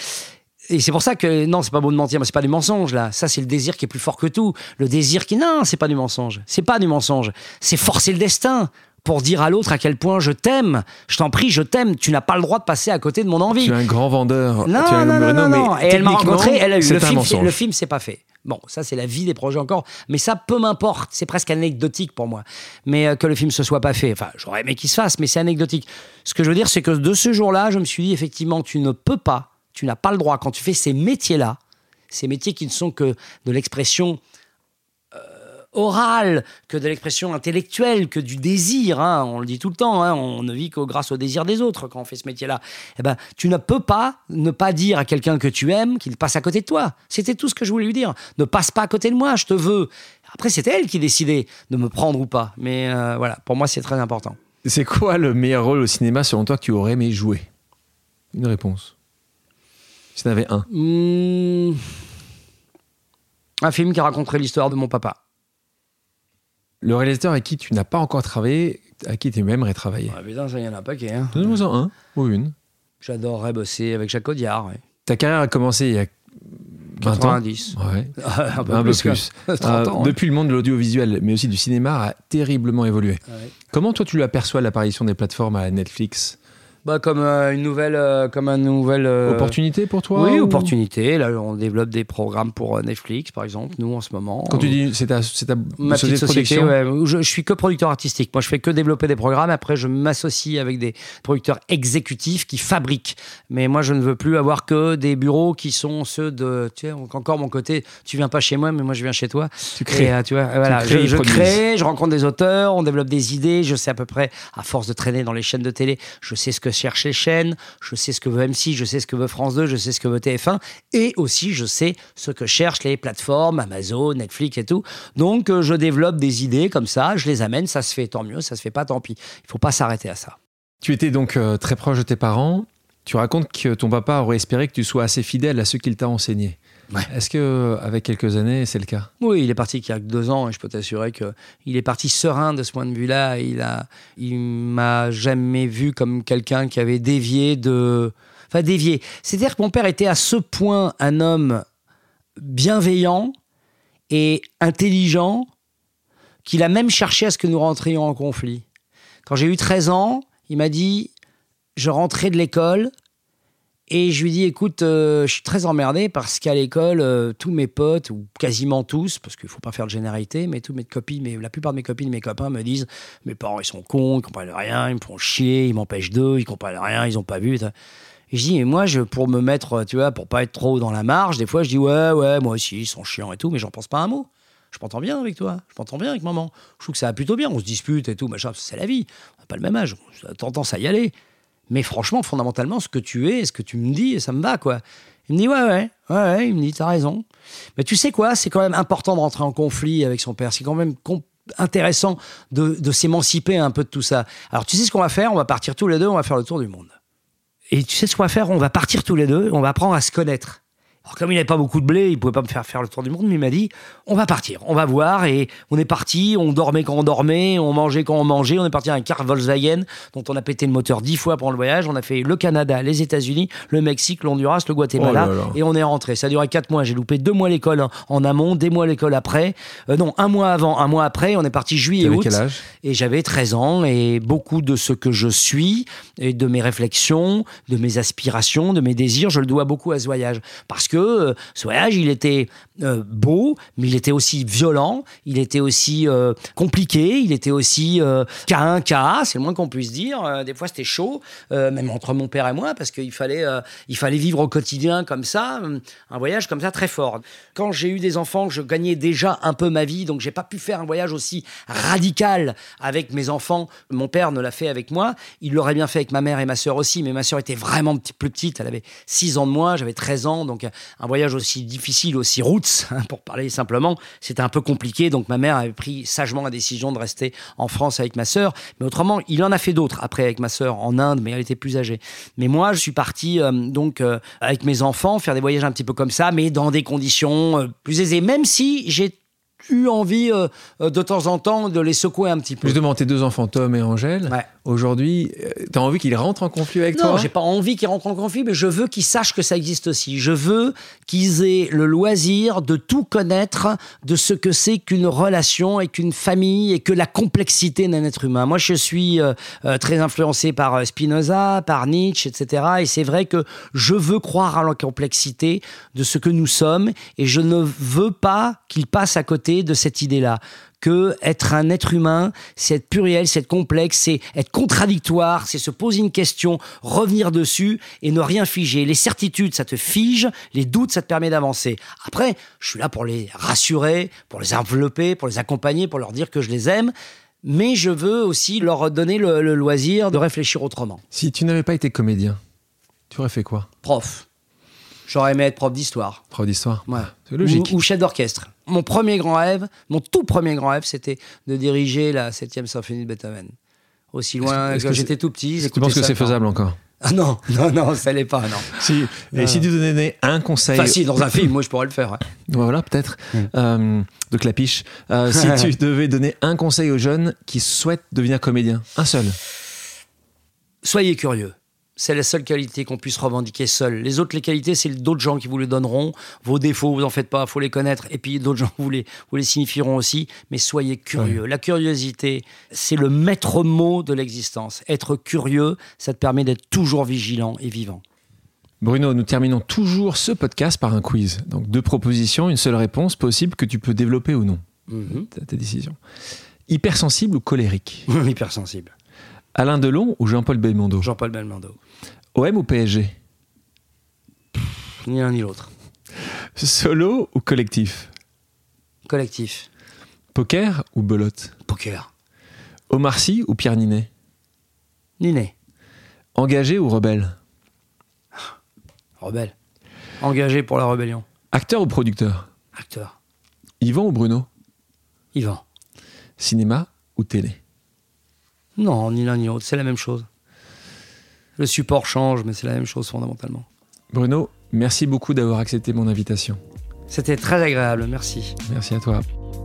[SPEAKER 1] Et c'est pour ça que non, c'est pas beau de mentir, mais c'est pas du mensonge là. Ça, c'est le désir qui est plus fort que tout. Le désir qui non, c'est pas du mensonge. C'est pas du mensonge. C'est forcer le destin pour dire à l'autre à quel point je t'aime. Je t'en prie, je t'aime. Tu n'as pas le droit de passer à côté de mon envie.
[SPEAKER 2] Tu es un grand vendeur.
[SPEAKER 1] Non,
[SPEAKER 2] tu es un
[SPEAKER 1] non, non, non, non. Et elle m'a rencontré, elle a eu le film. Le film, c'est pas fait. Bon, ça c'est la vie des projets encore, mais ça peu m'importe. C'est presque anecdotique pour moi. Mais euh, que le film se soit pas fait, enfin, j'aurais aimé qu'il se fasse, mais c'est anecdotique. Ce que je veux dire, c'est que de ce jour-là, je me suis dit effectivement, tu ne peux pas, tu n'as pas le droit quand tu fais ces métiers-là, ces métiers qui ne sont que de l'expression orale, que de l'expression intellectuelle, que du désir. hein. on le dit tout le temps. hein, on ne vit que grâce au désir des autres quand on fait ce métier-là. Eh ben, tu ne peux pas ne pas dire à quelqu'un que tu aimes qu'il passe à côté de toi. C'était tout ce que je voulais lui dire. Ne passe pas à côté de moi, je te veux. Après, c'était elle qui décidait de me prendre ou pas. Mais euh, voilà, pour moi, c'est très important.
[SPEAKER 2] C'est quoi le meilleur rôle au cinéma selon toi que tu aurais aimé jouer? Une réponse. Si tu en avais un.
[SPEAKER 1] Hmm. Un film qui raconterait l'histoire de mon papa.
[SPEAKER 2] Le réalisateur avec qui tu n'as pas encore travaillé, à qui tu aimerais travailler?
[SPEAKER 1] Ah, putain, ça y en a pas qu'un. Hein.
[SPEAKER 2] Donne-nous-en un ou une.
[SPEAKER 1] J'adorerais bosser avec Jacques Audiard. ouais.
[SPEAKER 2] Ta carrière a commencé il y a 20 ans?
[SPEAKER 1] 90.
[SPEAKER 2] Ouais.
[SPEAKER 1] un peu
[SPEAKER 2] un peu
[SPEAKER 1] plus.
[SPEAKER 2] plus.
[SPEAKER 1] que 30
[SPEAKER 2] Euh,
[SPEAKER 1] ans. ouais.
[SPEAKER 2] Depuis, le monde de l'audiovisuel, mais aussi du cinéma, a terriblement évolué.
[SPEAKER 1] Ouais.
[SPEAKER 2] Comment toi tu aperçois l'apparition des plateformes à Netflix?
[SPEAKER 1] Bah, comme euh, une nouvelle, euh, comme un nouvel. euh,
[SPEAKER 2] Opportunité pour toi
[SPEAKER 1] Oui,
[SPEAKER 2] ou-
[SPEAKER 1] opportunité. Là, on développe des programmes pour euh, Netflix, par exemple, nous en ce moment.
[SPEAKER 2] Quand tu dis c'est ta, c'est ta
[SPEAKER 1] Ma
[SPEAKER 2] société
[SPEAKER 1] petite
[SPEAKER 2] de
[SPEAKER 1] société,
[SPEAKER 2] production
[SPEAKER 1] ouais, où je, je suis que producteur artistique. Moi, je fais que développer des programmes. Après, je m'associe avec des producteurs exécutifs qui fabriquent. Mais moi, je ne veux plus avoir que des bureaux qui sont ceux de. Tu sais, encore mon côté, tu viens pas chez moi, mais moi, je viens chez toi.
[SPEAKER 2] Tu crées.
[SPEAKER 1] Et, tu vois, voilà,
[SPEAKER 2] crées
[SPEAKER 1] je, je crée, je rencontre des auteurs, on développe des idées. Je sais à peu près, à force de traîner dans les chaînes de télé, je sais ce que cherchent les chaînes, je sais ce que veut M6, je sais ce que veut France 2, je sais ce que veut TF1, et aussi je sais ce que cherchent les plateformes, Amazon, Netflix et tout. Donc euh, je développe des idées comme ça, je les amène, ça se fait tant mieux, ça se fait pas tant pis. Il faut pas s'arrêter à ça.
[SPEAKER 2] Tu étais donc euh, très proche de tes parents. Tu racontes que ton papa aurait espéré que tu sois assez fidèle à ce qu'il t'a enseigné.
[SPEAKER 1] Ouais.
[SPEAKER 2] Est-ce que, euh, avec quelques années, c'est le cas?
[SPEAKER 1] Oui, il est parti il y a deux ans et je peux t'assurer que il est parti serein de ce point de vue-là. Il a, il m'a jamais vu comme quelqu'un qui avait dévié de, enfin dévié. C'est-à-dire que mon père était à ce point un homme bienveillant et intelligent qu'il a même cherché à ce que nous rentrions en conflit. Quand j'ai eu 13 ans, il m'a dit, je rentrais de l'école et je lui dis, écoute, euh, je suis très emmerdé parce qu'à l'école, euh, tous mes potes, ou quasiment tous, parce qu'il faut pas faire de généralité, mais toutes mes copines, mais la plupart de mes copines, mes copains me disent, mes parents, ils sont cons, ils comprennent rien, ils me font chier, ils m'empêchent d'eux, ils comprennent rien, ils ont pas vu. Et je dis, et moi, je, pour me mettre, tu vois, pour pas être trop dans la marge, des fois, je dis, ouais, ouais, moi aussi, ils sont chiants et tout, mais j'en pense pas un mot. Je m'entends bien avec toi, je m'entends bien avec maman. Je trouve que ça va plutôt bien, on se dispute et tout, machin, c'est la vie. On n'a pas le même âge, on a tendance à y aller. Mais franchement, fondamentalement, ce que tu es, ce que tu me dis, ça me va, quoi. Il me dit, ouais, ouais, ouais, il me dit, t'as raison. Mais tu sais quoi, c'est quand même important de rentrer en conflit avec son père. C'est quand même intéressant de s'émanciper un peu de tout ça. Alors, tu sais ce qu'on va faire? On va partir tous les deux, on va faire le tour du monde. Et tu sais ce qu'on va faire? On va partir tous les deux, on va apprendre à se connaître. Alors, comme il n'avait pas beaucoup de blé, il pouvait pas me faire faire le tour du monde, mais il m'a dit on va partir, on va voir. Et on est parti, on dormait quand on dormait, on mangeait quand on mangeait. On est parti à un car Volkswagen dont on a pété le moteur dix fois pendant le voyage. On a fait le Canada, les États-Unis, le Mexique, l'Honduras, le Guatemala.
[SPEAKER 2] Oh là là.
[SPEAKER 1] Et on est rentré. Ça a duré quatre mois. J'ai loupé deux mois l'école en- amont, des mois l'école après. Euh, non, un mois avant, un mois après. On est parti juillet
[SPEAKER 2] T'avais
[SPEAKER 1] août.
[SPEAKER 2] quel âge?
[SPEAKER 1] Et j'avais 13 ans et beaucoup de ce que je suis et de mes réflexions, de mes aspirations, de mes désirs, je le dois beaucoup à ce voyage. Parce euh, ce voyage, il était euh, beau, mais il était aussi violent, il était aussi euh, compliqué, il était aussi cas cas, c'est le moins qu'on puisse dire. Des fois, c'était chaud, même entre mon père et moi, parce qu'il fallait, fallait vivre au quotidien comme ça, un voyage comme ça très fort. Quand j'ai eu des enfants, je gagnais déjà un peu ma vie, donc j'ai pas pu faire un voyage aussi radical avec mes enfants. Mon père ne l'a fait avec moi. Il l'aurait bien fait avec ma mère et ma sœur aussi, mais ma sœur était vraiment plus petite. Elle avait 6 ans de moins, j'avais 13 ans, donc un voyage aussi difficile, aussi roots, hein, pour parler simplement, c'était un peu compliqué. Donc ma mère avait pris sagement la décision de rester en France avec ma sœur. Mais autrement, il en a fait d'autres après avec ma sœur en Inde, mais elle était plus âgée. Mais moi, je suis parti euh, donc euh, avec mes enfants faire des voyages un petit peu comme ça, mais dans des conditions euh, plus aisées, même si j'ai eu envie euh, euh, de temps en temps de les secouer un petit peu.
[SPEAKER 2] Justement, tes deux enfants, Tom et Angèle,
[SPEAKER 1] Ouais.
[SPEAKER 2] aujourd'hui, euh, t'as envie qu'ils rentrent en conflit avec
[SPEAKER 1] Non,
[SPEAKER 2] toi
[SPEAKER 1] j'ai pas envie qu'ils rentrent en conflit, mais je veux qu'ils sachent que ça existe aussi. Je veux qu'ils aient le loisir de tout connaître de ce que c'est qu'une relation et qu'une famille et que la complexité d'un être humain. Moi, je suis euh, très influencé par Spinoza, par Nietzsche, etc. Et c'est vrai que je veux croire à la complexité de ce que nous sommes et je ne veux pas qu'ils passent à côté de cette idée-là que être un être humain, c'est être pluriel, c'est être complexe, c'est être contradictoire, c'est se poser une question, revenir dessus et ne rien figer. Les certitudes, ça te fige, les doutes, ça te permet d'avancer. Après, je suis là pour les rassurer, pour les envelopper, pour les accompagner, pour leur dire que je les aime, mais je veux aussi leur donner le, le loisir de réfléchir autrement.
[SPEAKER 2] Si tu n'avais pas été comédien, tu aurais fait quoi?
[SPEAKER 1] Prof. J'aurais aimé être prof d'histoire.
[SPEAKER 2] Prof d'histoire?
[SPEAKER 1] Ouais.
[SPEAKER 2] C'est logique.
[SPEAKER 1] Ou, ou chef d'orchestre. Mon premier grand rêve, mon tout premier grand rêve, c'était de diriger la 7e symphonie de Beethoven. Aussi loin que,
[SPEAKER 2] que
[SPEAKER 1] j'étais tout petit.
[SPEAKER 2] Tu penses que c'est faisable encore?
[SPEAKER 1] Ah non, non, non, ça l'est pas, non.
[SPEAKER 2] si, Et si tu donnais un conseil
[SPEAKER 1] Enfin, si, dans un film, moi, je pourrais le faire. ouais.
[SPEAKER 2] Voilà, peut-être. Euh, de clapiche. Euh, si tu devais donner un conseil aux jeunes qui souhaitent devenir comédien, un seul.
[SPEAKER 1] Soyez curieux. C'est la seule qualité qu'on puisse revendiquer seul. Les autres, les qualités, c'est d'autres gens qui vous les donneront. Vos défauts, vous en faites pas, faut les connaître. Et puis d'autres gens vous les, vous les signifieront aussi. Mais soyez curieux. La curiosité, c'est le maître mot de l'existence. Être curieux, ça te permet d'être toujours vigilant et vivant.
[SPEAKER 2] Bruno, nous terminons toujours ce podcast par un quiz. Donc deux propositions, une seule réponse possible que tu peux développer ou non.
[SPEAKER 1] Mhm.
[SPEAKER 2] Ta, ta décision. Hypersensible ou colérique?
[SPEAKER 1] Hypersensible.
[SPEAKER 2] Alain Delon ou Jean-Paul Belmondo?
[SPEAKER 1] Jean-Paul Belmondo.
[SPEAKER 2] OM ou PSG
[SPEAKER 1] Ni l'un ni l'autre.
[SPEAKER 2] Solo ou collectif?
[SPEAKER 1] Collectif.
[SPEAKER 2] Poker ou belote?
[SPEAKER 1] Poker.
[SPEAKER 2] Omar Sy ou Pierre Ninet?
[SPEAKER 1] Niné.
[SPEAKER 2] Engagé ou rebelle?
[SPEAKER 1] Rebelle. Engagé pour la rébellion.
[SPEAKER 2] Acteur ou producteur?
[SPEAKER 1] Acteur.
[SPEAKER 2] Yvan ou Bruno?
[SPEAKER 1] Yvan.
[SPEAKER 2] Cinéma ou télé?
[SPEAKER 1] Non, ni l'un ni l'autre, c'est la même chose. Le support change, mais c'est la même chose fondamentalement.
[SPEAKER 2] Bruno, merci beaucoup d'avoir accepté mon invitation.
[SPEAKER 1] C'était très agréable, merci.
[SPEAKER 2] Merci à toi.